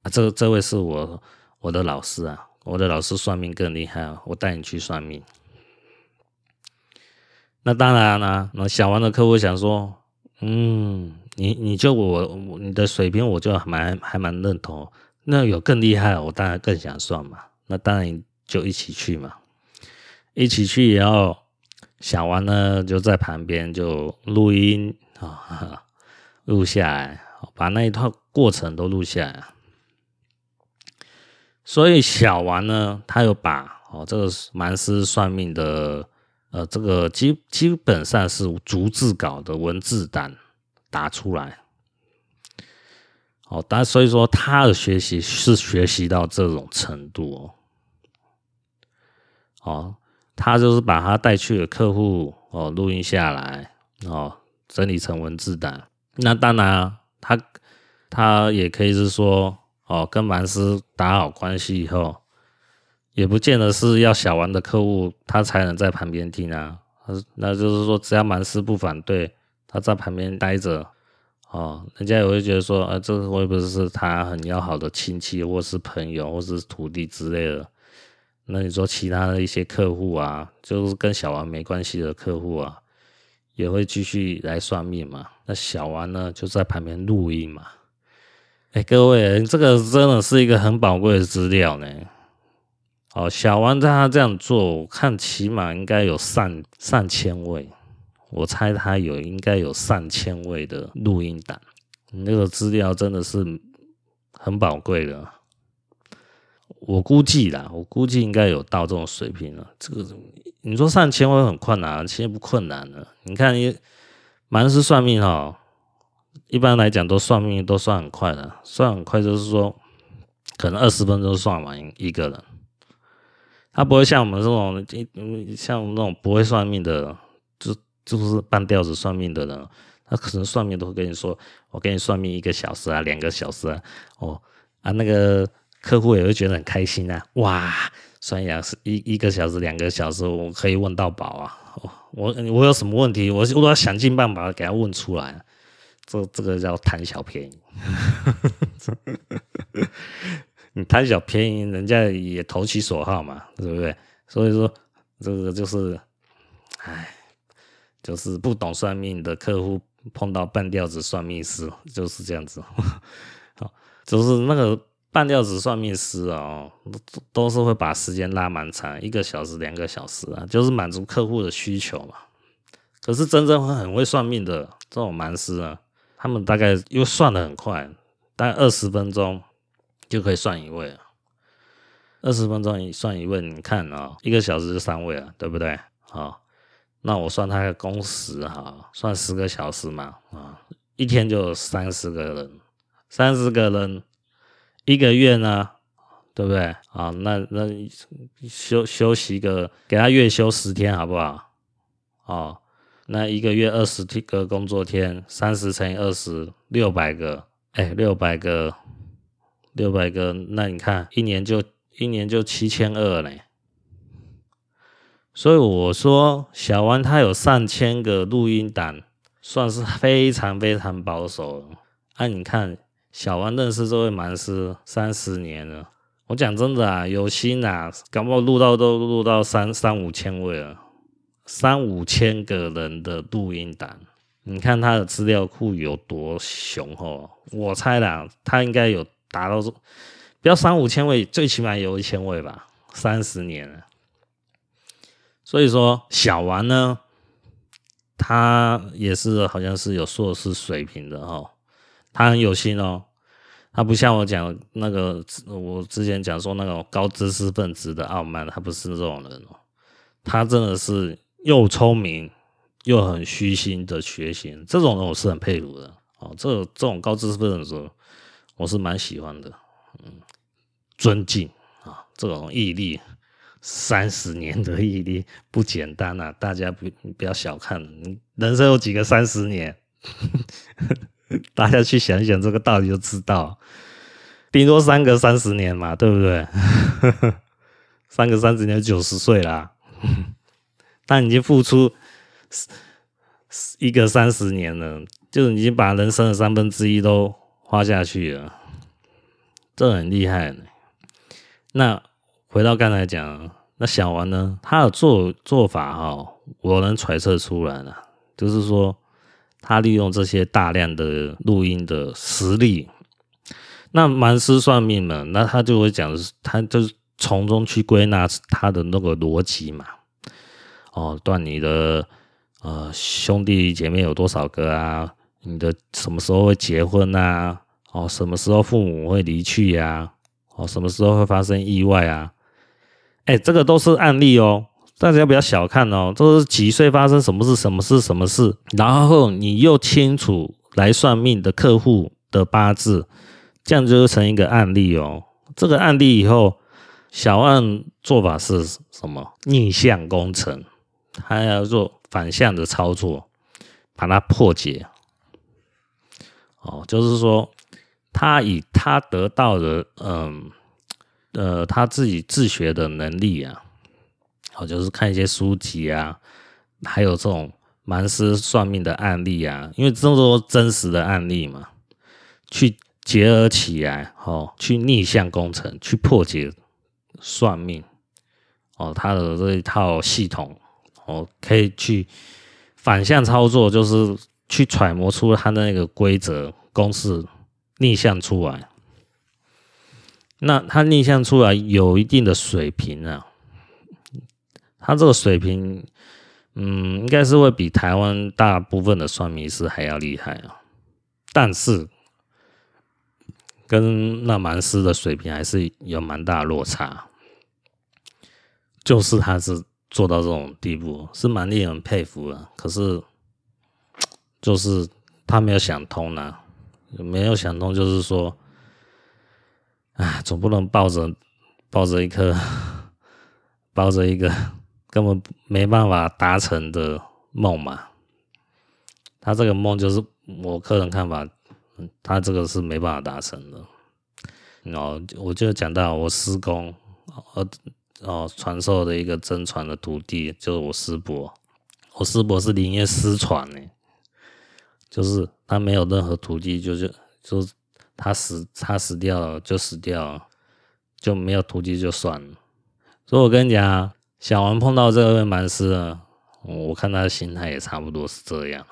啊，这这位是我。我的老师啊，我的老师算命更厉害啊！我带你去算命。那当然啦，那小王的客户想说，嗯，你你就我你的水平，我就蛮还蛮认同。那有更厉害，我当然更想算嘛。那当然就一起去嘛，一起去以后，小王呢就在旁边就录音啊，录下来，把那一套过程都录下来。所以小王呢，他有把哦这个蛮师算命的呃这个基基本上是逐字稿的文字档打出来，哦，但所以说他的学习是学习到这种程度哦，哦，他就是把他带去的客户哦录音下来哦整理成文字档，那当然他他也可以是说。哦，跟蛮师打好关系以后，也不见得是要小王的客户他才能在旁边听啊。那就是说，只要蛮师不反对，他在旁边待着，哦，人家也会觉得说，啊，这会不会是他很要好的亲戚，或是朋友，或是徒弟之类的？那你说其他的一些客户啊，就是跟小王没关系的客户啊，也会继续来算命嘛？那小王呢，就在旁边录音嘛。各位，这个真的是一个很宝贵的资料呢。哦，小王他这样做，我看起码应该有上上千位，我猜他有应该有上千位的录音档，那个资料真的是很宝贵的。我估计啦，我估计应该有到这种水平了。这个你说上千位很困难，其实不困难的。你看，你蛮是算命哦。一般来讲，都算命都算很快的，算很快就是说，可能二十分钟算完一个人。他不会像我们这种，像那种不会算命的，就就是半吊子算命的人，他可能算命都会跟你说，我给你算命一个小时啊，两个小时啊，哦啊，那个客户也会觉得很开心啊，哇，算一是一一个小时、两个小时，我可以问到宝啊，我我有什么问题，我我都要想尽办法给他问出来。这这个叫贪小便宜，你贪小便宜，人家也投其所好嘛，对不对？所以说，这个就是，哎，就是不懂算命的客户碰到半吊子算命师就是这样子，就是那个半吊子算命师啊，都是会把时间拉蛮长，一个小时、两个小时啊，就是满足客户的需求嘛。可是真正会很会算命的这种蛮师啊。他们大概又算的很快，大概二十分钟就可以算一位了。二十分钟一算一位，你看啊，一个小时就三位了，对不对？好，那我算他的工时哈，算十个小时嘛，啊，一天就三十个人，三十个人一个月呢，对不对？啊，那那休休息个，给他月休十天，好不好？哦。那一个月二十个工作天，三十乘以二十，六百个，哎，六百个，六百个，那你看一年就一年就七千二嘞。所以我说，小王他有上千个录音档，算是非常非常保守。啊，你看小王认识这位蛮师三十年了。我讲真的啊，有心啊，搞不录到都录到三三五千位了，三五千个人的录音档。你看他的资料库有多雄厚？我猜啦，他应该有达到，不要三五千位，最起码有一千位吧。三十年了，所以说小王呢，他也是好像是有硕士水平的哦，他很有心哦。他不像我讲那个，我之前讲说那种高知识分子的傲慢，他不是这种人哦。他真的是又聪明又很虚心的学习，这种人我是很佩服的哦。这这种高知识分子，我是蛮喜欢的，嗯，尊敬啊，这种毅力，三十年的毅力不简单啊！大家不不要小看，人生有几个三十年？大家去想一想这个道理就知道，顶多三个三十年嘛，对不对？三个三十年九十岁啦，但已经付出一个三十年了，就已经把人生的三分之一都花下去了，这很厉害。那回到刚才讲，那小王呢？他的做做法哈，我能揣测出来了，就是说。他利用这些大量的录音的实力，那蛮师算命嘛，那他就会讲，他就是从中去归纳他的那个逻辑嘛。哦，断你的呃兄弟姐妹有多少个啊？你的什么时候会结婚啊？哦，什么时候父母会离去呀、哦，什么时候会发生意外啊？哎，这个都是案例哦。大家不要小看哦，这是几岁发生什么事，什么事，什么事，然后你又清楚来算命的客户的八字，这样就成一个案例哦。这个案例以后，小案做法是什么？逆向工程，他要做反向的操作，把它破解。哦，就是说，他以他得到的，嗯，呃，他自己自学的能力啊。哦，就是看一些书籍啊，还有这种蛮师算命的案例啊，因为这么多真实的案例嘛，去结合起来，哦，去逆向工程，去破解算命，哦，他的这一套系统，哦，可以去反向操作，就是去揣摩出他的那个规则公式，逆向出来。那他逆向出来有一定的水平啊。他这个水平，嗯，应该是会比台湾大部分的算命师还要厉害啊。但是，跟那蛮师的水平还是有蛮大落差。就是他是做到这种地步，是蛮令人佩服的。可是，就是他没有想通呢、没有想通，就是说，哎，总不能抱着抱着一颗 抱着一个。根本没办法达成的梦嘛，他这个梦就是我个人看法，他这个是没办法达成的。然后我就讲到我施工，呃，哦，传授的一个真传的徒弟就是我师伯，我师伯是灵验失传呢，就是他没有任何徒弟，就是就他死他死掉了就死掉，就没有徒弟就算了。所以我跟你讲。小王碰到这位蛮师啊，我看他的心态也差不多是这样。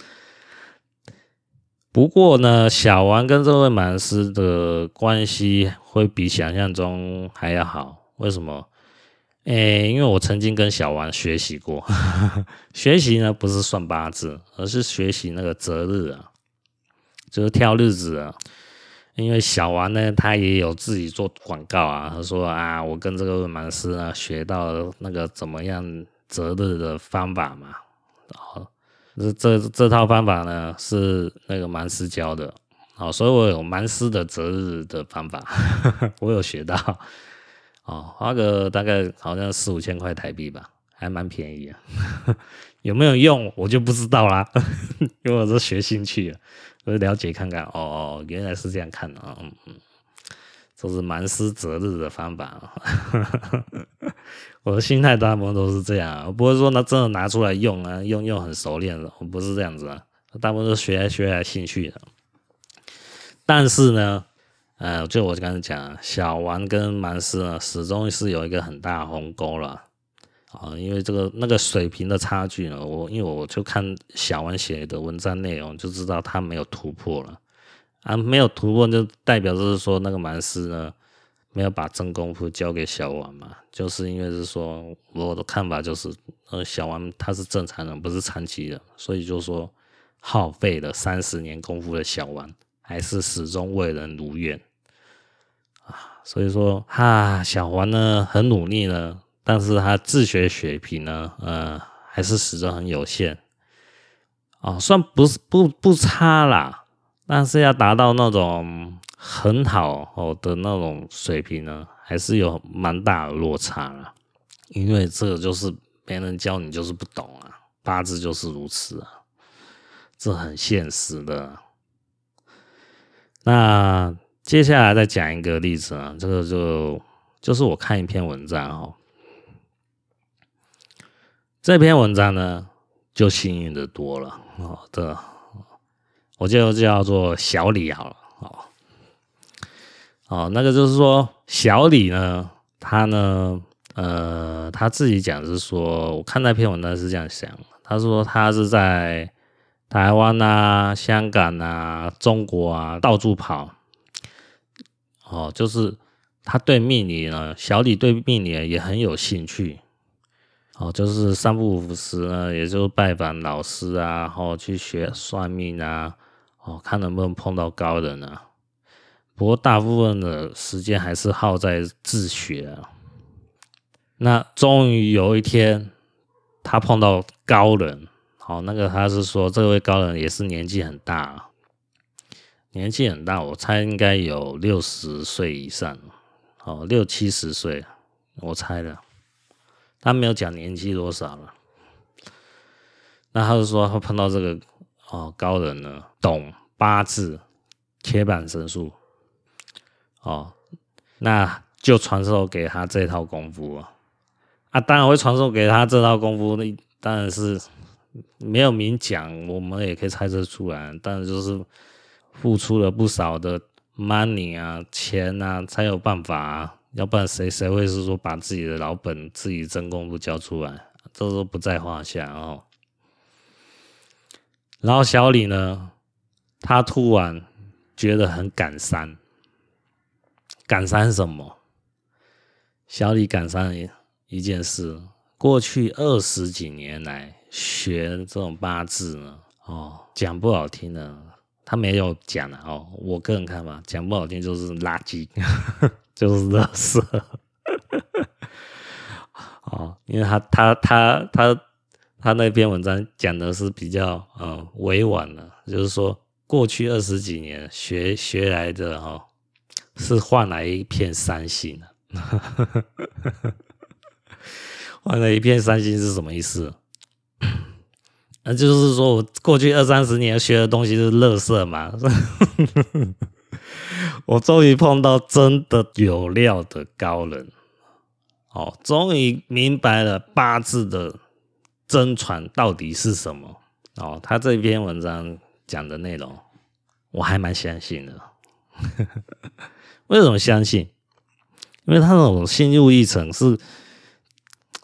不过呢，小王跟这位蛮师的关系会比想象中还要好。为什么？诶、因为我曾经跟小王学习过，学习呢不是算八字，而是学习那个择日啊，就是挑日子啊。因为小王呢，他也有自己做广告啊。他说啊，我跟这个蛮师呢学到那个怎么样择日的方法嘛。哦，这这这套方法呢是那个蛮师教的。哦，所以我有蛮师的择日的方法，我有学到。哦，花个大概好像四五千块台币吧，还蛮便宜啊。有没有用我就不知道啦，因为我是学兴趣的。我就了解看看，哦哦，原来是这样看的啊，嗯嗯，这是蛮师择日的方法。我的心态大部分都是这样，我不会说那真的拿出来用啊，用用很熟练的，我不是这样子啊，大部分都学来学来兴趣的。但是呢，呃，就我刚才讲，小王跟蛮师呢，始终是有一个很大鸿沟了啊，因为这个那个水平的差距呢，我因为我就看小王写的文章内容，就知道他没有突破了啊，没有突破就代表就是说那个蛮师呢。没有把真功夫交给小王嘛？就是因为是说我的看法就是，呃，小王他是正常人，不是残疾人，所以就说耗费了三十年功夫的小王，还是始终未能如愿。所以说，哈，小黄呢很努力呢，但是他自学水平呢，呃，还是始终很有限啊，算不是不不差啦，但是要达到那种。很好哦的那种水平呢，还是有蛮大的落差了。因为这个就是别人教你就是不懂啊，八字就是如此啊，这很现实的。那接下来再讲一个例子啊，这个就就是我看一篇文章哦，这篇文章呢就幸运的多了哦，这我就叫做小李好了。哦，那个就是说，小李呢，他呢，呃，他自己讲是说，我看那篇文章是这样想，他说他是在台湾啊、香港啊、中国啊到处跑，哦，就是他对命理呢，小李对命理也很有兴趣，哦，就是三不五时呢，也就拜访老师啊，然后去学算命啊，哦，看能不能碰到高人啊。不过大部分的时间还是耗在自学啊。那终于有一天，他碰到高人，好，那个他是说这位高人也是年纪很大，年纪很大，我猜应该有六十岁以上，哦，六七十岁，我猜的。他没有讲年纪多少了。那他就说他碰到这个哦高人呢，懂八字、铁板神术。哦，那就传授给他这套功夫啊！啊，当然会传授给他这套功夫，那当然是没有明讲，我们也可以猜测出来。但是就是付出了不少的 money 啊、钱啊，才有办法啊。要不然谁谁会是说把自己的老本、自己真功夫交出来？这都不在话下哦。然后小李呢，他突然觉得很感伤。感伤什么？小李感伤一一件事，过去二十几年来学这种八字呢，哦，讲不好听的，他没有讲的哦。我个人看法，讲不好听就是垃圾，就是垃圾。哦，因为他他他他他那篇文章讲的是比较嗯委婉的，就是说过去二十几年学学来的。哦是换来一片伤心，换来一片伤心是什么意思？那就是说我过去二三十年学的东西是垃圾嘛？我终于碰到真的有料的高人，哦，终于明白了八字的真传到底是什么。哦，他这篇文章讲的内容，我还蛮相信的。为什么相信？因为他那种心路历程是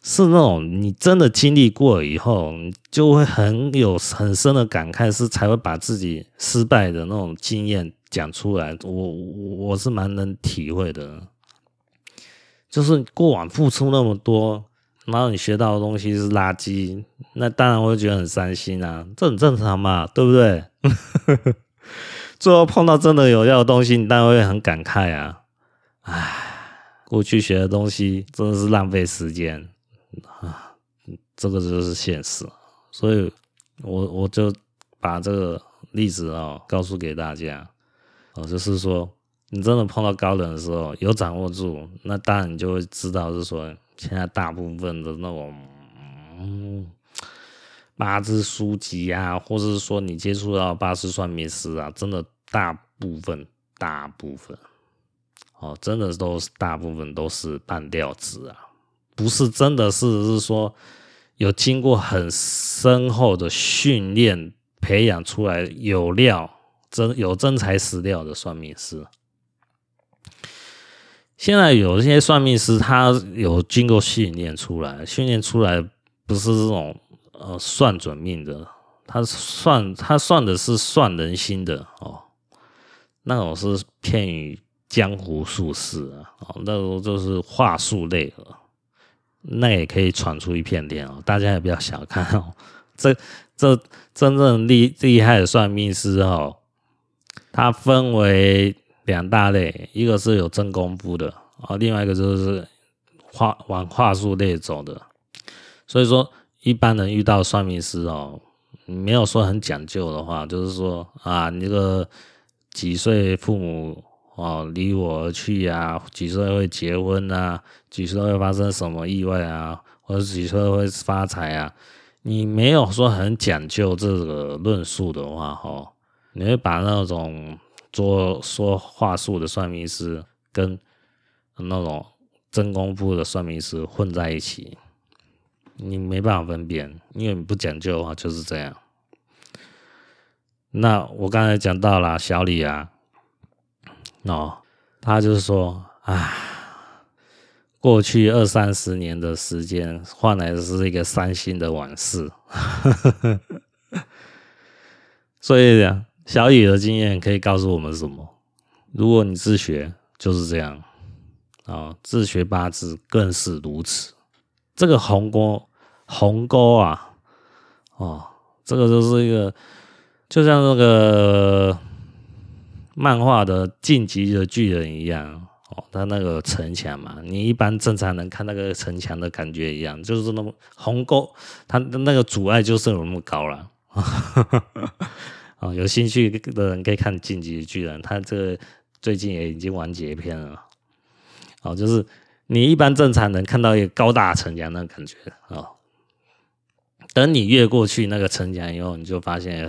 是那种你真的经历过以后，你就会很有很深的感慨，是才会把自己失败的那种经验讲出来。我我是蛮能体会的，就是过往付出那么多，然后你学到的东西是垃圾，那当然会觉得很伤心啊，这很正常嘛，对不对？最后碰到真的有要的东西，你当然会很感慨啊！唉，过去学的东西真的是浪费时间啊！这个就是现实，所以我我就把这个例子哦告诉给大家哦，就是说你真的碰到高人的时候，有掌握住，那当然你就会知道，是说现在大部分的那种。八字书籍啊，或者是说你接触到八字算命师啊，真的大部分大部分哦，真的都是大部分都是半吊子啊，不是真的是是说有经过很深厚的训练培养出来有料真有真材实料的算命师。现在有一些算命师，他有经过训练出来，训练出来不是这种呃算准命的，他算他算的是算人心的哦，那种是偏于江湖术士啊，哦，那种就是话术类的，那也可以闯出一片天哦，大家也不要小看哦，这这真正厉厉害的算命师哦，他分为。两大类，一个是有真功夫的啊，另外一个就是话往话术类走的。所以说，一般人遇到算命师哦，没有说很讲究的话，就是说啊，你这个几岁父母哦离我而去啊，几岁会结婚啊，几岁会发生什么意外啊，或者几岁会发财啊，你没有说很讲究这个论述的话，哈，你会把那种。做说话术的算命师跟那种真功夫的算命师混在一起，你没办法分辨，因为你不讲究的话就是这样。那我刚才讲到了小李啊，哦，他就是说，啊，过去二三十年的时间换来的是一个伤心的往事，所以讲。小雨的经验可以告诉我们什么？如果你自学就是这样啊，自学八字更是如此。这个鸿沟，鸿沟啊，哦，这个就是一个，就像那个漫画的《进击的巨人》一样哦，他那个城墙嘛，你一般正常人看那个城墙的感觉一样，就是那么鸿沟，它的那个阻碍就是有那么高了。哦，有兴趣的人可以看《进击的巨人》，他这个最近也已经完结篇了。哦，就是你一般正常人看到一个高大城墙那感觉哦，等你越过去那个城墙以后，你就发现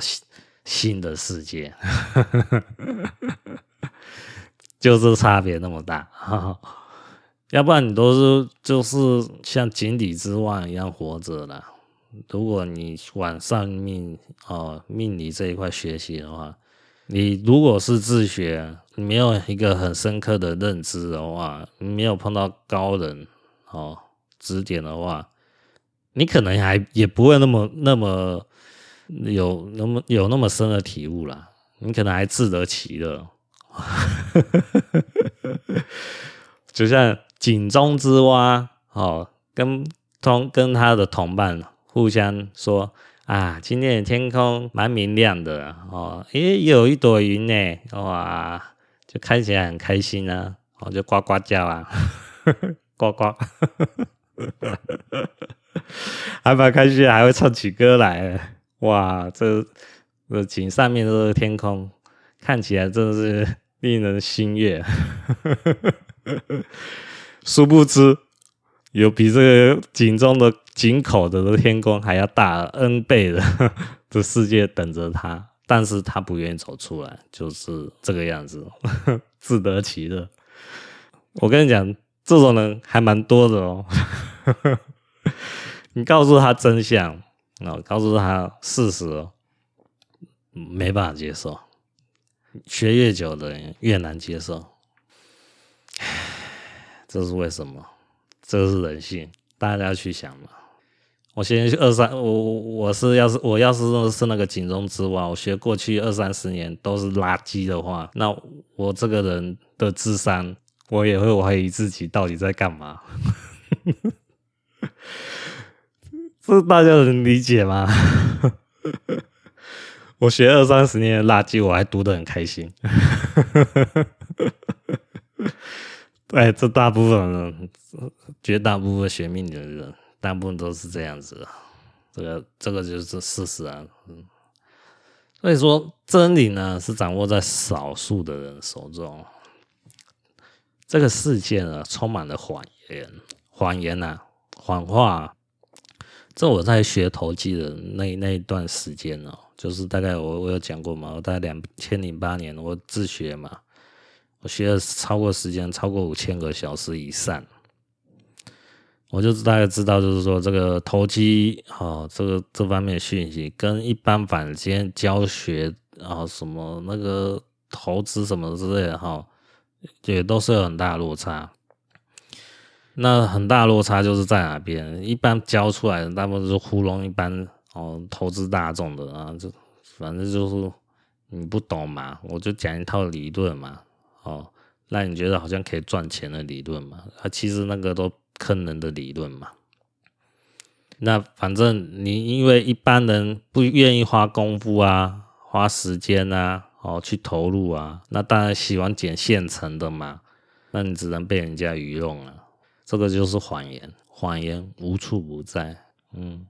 新的世界，就是差别那么大。要不然你都是就是像井底之蛙一样活着了。如果你往上命哦命理这一块学习的话，你如果是自学，没有一个很深刻的认知的话，没有碰到高人哦指点的话，你可能还也不会那么那么有那么有那么深的体悟啦，你可能还自得其乐，就像井中之蛙哦，跟同跟他的同伴。互相说啊，今天的天空蛮明亮的哦，诶，有一朵云呢，哇，就看起来很开心啊，哦，就呱呱叫啊，呱呱，还蛮开心，还会唱起歌来，哇，这这井上面这个天空看起来真的是 令人心悦，殊不知。有比这个井中的井口的天空还要大 N 倍的的世界等着他，但是他不愿意走出来，就是这个样子，自得其乐。我跟你讲，这种人还蛮多的哦。你告诉他真相，啊，告诉他事实，没办法接受。学越久的人越难接受，这是为什么？这是人性，大家去想嘛。我先二三，我我是要是我要是是那个井中之蛙，我学过去二三十年都是垃圾的话，那我这个人的智商，我也会怀疑自己到底在干嘛。这大家能理解吗？我学二三十年的垃圾，我还读得很开心。对，这大部分人，绝大部分学命理的人，大部分都是这样子的。这个，这个就是事实啊。嗯，所以说，真理呢是掌握在少数的人手中。这个世界呢，充满了谎言，谎言呐、啊，谎话、啊。这我在学投机的那那一段时间呢，就是大概我我有讲过嘛，我大概两千零八年我自学嘛。我学了超过时间超过五千个小时以上，我就大概知道，就是说这个投机啊，这个这方面的讯息跟一般坊间教学啊什么那个投资什么之类的哈，也都是有很大落差。那很大落差就是在哪边？一般教出来的大部分是糊弄一般哦投资大众的啊，就反正就是你不懂嘛，我就讲一套理论嘛，哦，让你觉得好像可以赚钱的理论嘛，啊，其实那个都坑人的理论嘛。那反正你因为一般人不愿意花功夫啊，花时间啊，哦去投入啊，那当然喜欢捡现成的嘛，那你只能被人家愚弄了。这个就是谎言，谎言无处不在。嗯，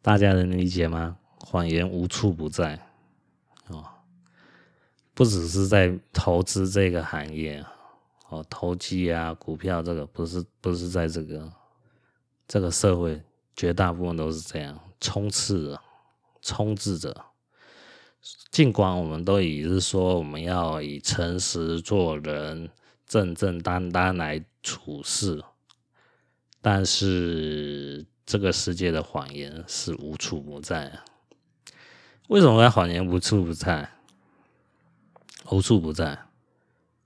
大家能理解吗？谎言无处不在哦，不只是在投资这个行业哦，投机啊，股票这个不是不是在这个。这个社会绝大部分都是这样充斥着、充斥着。尽管我们都已是说我们要以诚实做人、正正当当来处事，但是这个世界的谎言是无处不在。为什么要谎言无处不在？无处不在，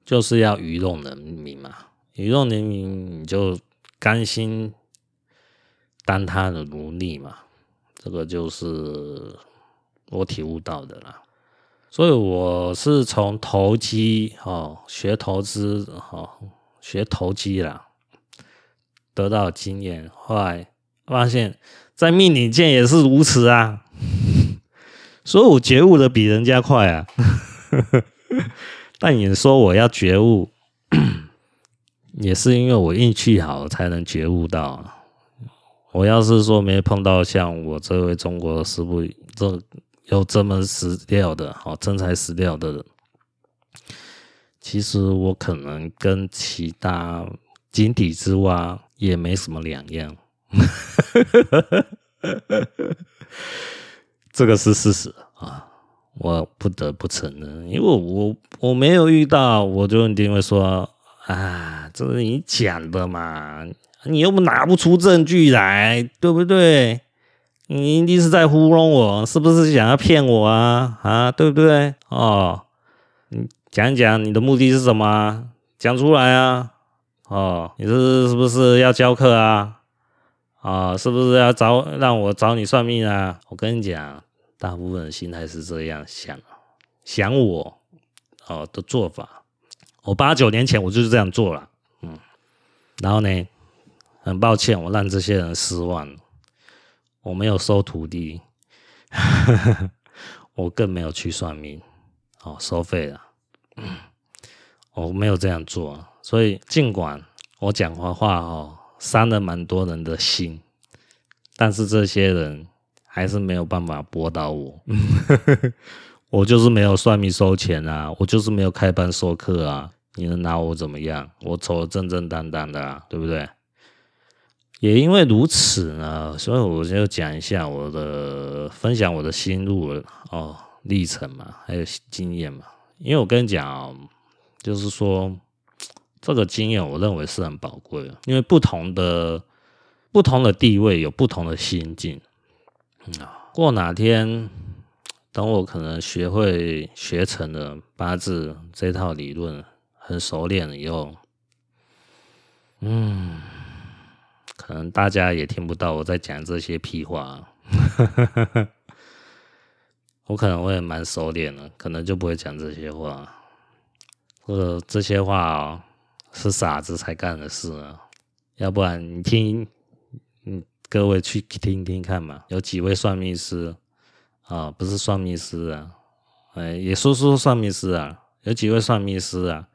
就是要愚弄人民嘛！愚弄人民，你就甘心。当他的奴隶嘛，这个就是我体悟到的啦。所以我是从投机哦，学投资哦，学投机啦，得到经验。后来发现，在命理界也是如此啊。所以我觉悟的比人家快啊。但你说我要觉悟，也是因为我运气好才能觉悟到。我要是说没碰到像我这位中国师傅这有这么实料的，好真材实料的人，其实我可能跟其他井底之蛙也没什么两样，这个是事实啊，我不得不承认，因为我我没有遇到，我就一定会说啊，这是你讲的嘛。你又不拿不出证据来，对不对？你一定是在糊弄我，是不是想要骗我啊？啊，对不对？哦，你讲一讲你的目的是什么？讲出来啊！哦，你是是不是要教课啊？啊，是不是要找让我找你算命啊？我跟你讲，大部分心态是这样想，想我哦的做法，我八九年前我就是这样做了，嗯，然后呢？很抱歉，我让这些人失望。我没有收徒弟，我更没有去算命，哦，收费了。我没有这样做，所以尽管我讲的话哦，伤了蛮多人的心，但是这些人还是没有办法驳倒我。我就是没有算命收钱啊，我就是没有开班授课啊，你能拿我怎么样？我走的正正当当的啊，对不对？也因为如此呢，所以我就讲一下我的分享我的心路哦历程嘛，还有经验嘛。因为我跟你讲，就是说 这个经验，我认为是很宝贵的。因为不同的不同的地位有不同的心境。嗯，过哪天等我可能学会学成了八字这套理论，很熟练了以后，嗯。可能大家也听不到我在讲这些屁话，我可能会蛮熟练的，可能就不会讲这些话，或者这些话哦，是傻子才干的事啊，要不然你听，嗯，各位去听听看嘛，有几位算命师啊，不是算命师啊，哎，也说说算命师啊，有几位算命师啊，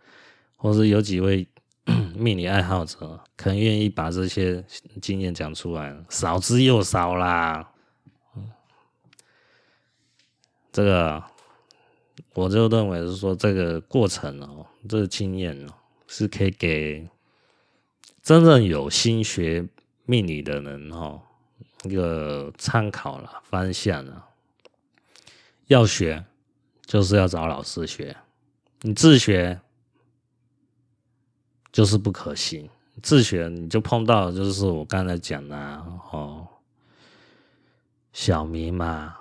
或是有几位。命理爱好者可能愿意把这些经验讲出来，少之又少啦。这个我就认为是说，这个过程哦，这个经验哦，是可以给真正有心学命理的人哦一个参考了方向了。要学就是要找老师学，你自学。就是不可行，自学你就碰到，就是我刚才讲的哦，小迷嘛，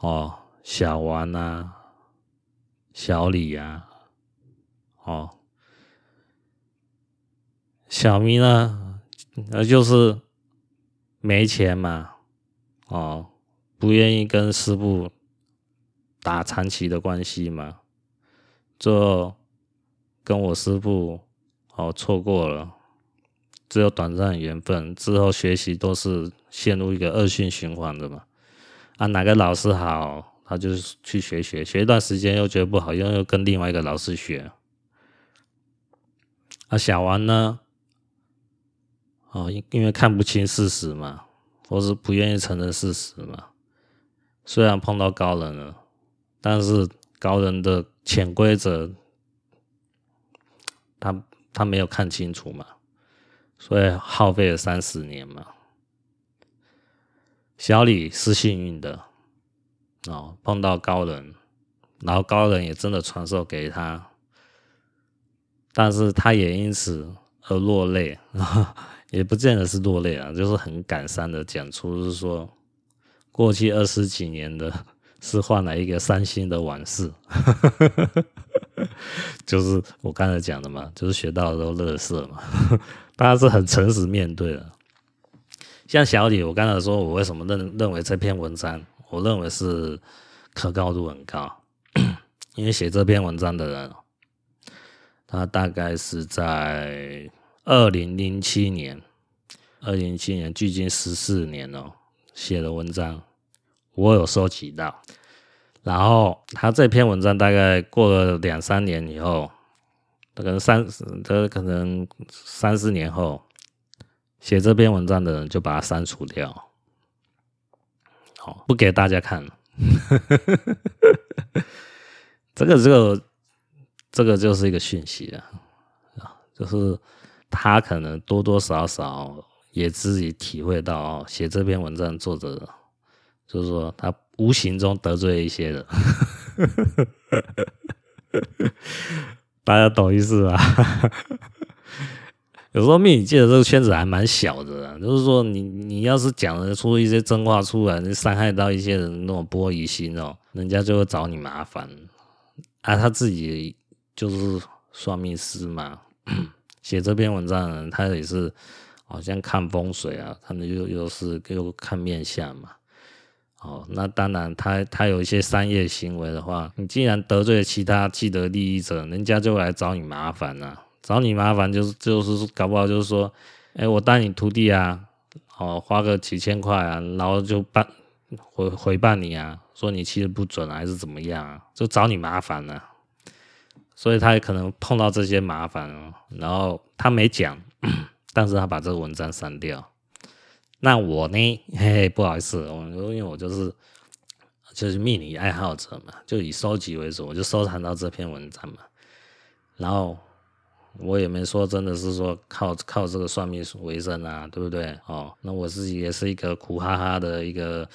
哦，小王啊、小李啊，哦，小咪呢，那就是没钱嘛，哦，不愿意跟师傅打长期的关系嘛，就跟我师傅哦错过了。只有短暂的缘分，之后学习都是陷入一个恶性循环的嘛。啊，哪个老师好，他就去学学，学一段时间又觉得不好，又又跟另外一个老师学。啊，小王呢？哦，因为看不清事实嘛，或是不愿意承认事实嘛。虽然碰到高人了，但是高人的潜规则，他他没有看清楚嘛。所以耗费了三十年嘛，小李是幸运的哦，碰到高人，然后高人也真的传授给他，但是他也因此而落泪，也不见得是落泪啊，就是很感伤的讲出，就是说过去二十几年的是换来一个伤心的往事，就是我刚才讲的嘛，就是学到的都乐色嘛。当然是很诚实面对的，像小李，我刚才说，我为什么认认为这篇文章，我认为是可靠度很高，因为写这篇文章的人，他大概是在二零零七年，二零零七年，距今十四年哦，写的文章，我有收集到，然后他这篇文章大概过了两三年以后。可能三，这可能三四年后写这篇文章的人就把它删除掉，好，不给大家看了。这个，这个，这个就是一个讯息啊，就是他可能多多少少也自己体会到，写这篇文章作者，就是说他无形中得罪一些人。大家懂意思吧？有时候命理界的这个圈子还蛮小的，就是说你你要是讲得出一些真话出来，你伤害到一些人那种玻璃心哦，人家就会找你麻烦。啊，他自己就是算命师嘛，写这篇文章的人，他也是好像看风水啊，可能又又是又看面相嘛。哦，那当然他，他有一些商业行为的话，你既然得罪了其他既得利益者，人家就来找你麻烦了，啊。找你麻烦就是就是搞不好就是说，哎，我当你徒弟啊，哦，花个几千块啊，然后就办回回办你啊，说你其实不准还是怎么样啊，就找你麻烦了，所以他也可能碰到这些麻烦哦，然后他没讲，但是他把这个文章删掉。那我呢？嘿嘿，不好意思，我因为我就是就是命理爱好者嘛，就以收集为主，我就收藏到这篇文章嘛。然后我也没说真的是说靠靠这个算命为生啊，对不对？哦，那我自己也是一个苦哈哈的一个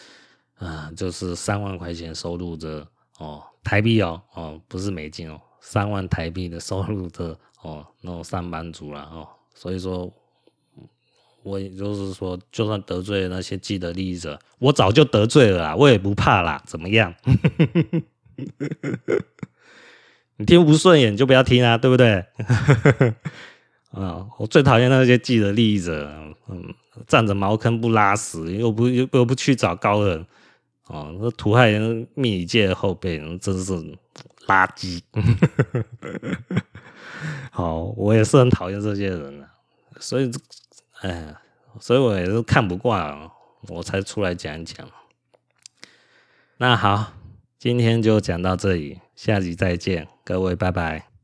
啊、就是三万块钱收入的哦，台币哦哦，不是美金哦，三万台币的收入的哦，那种上班族了哦，所以说。我也就是说，就算得罪那些既得利益者，我早就得罪了啦，我也不怕啦，怎么样？你听不顺眼就不要听啊，对不对？啊，我最讨厌那些既得利益者，嗯，占着茅坑不拉屎，又不又又不去找高人，哦，那图害人命理界的后辈，真是垃圾。好，我也是很讨厌这些人啊，所以。哎，所以我也是看不惯，我才出来讲一讲。那好，今天就讲到这里，下集再见，各位拜拜。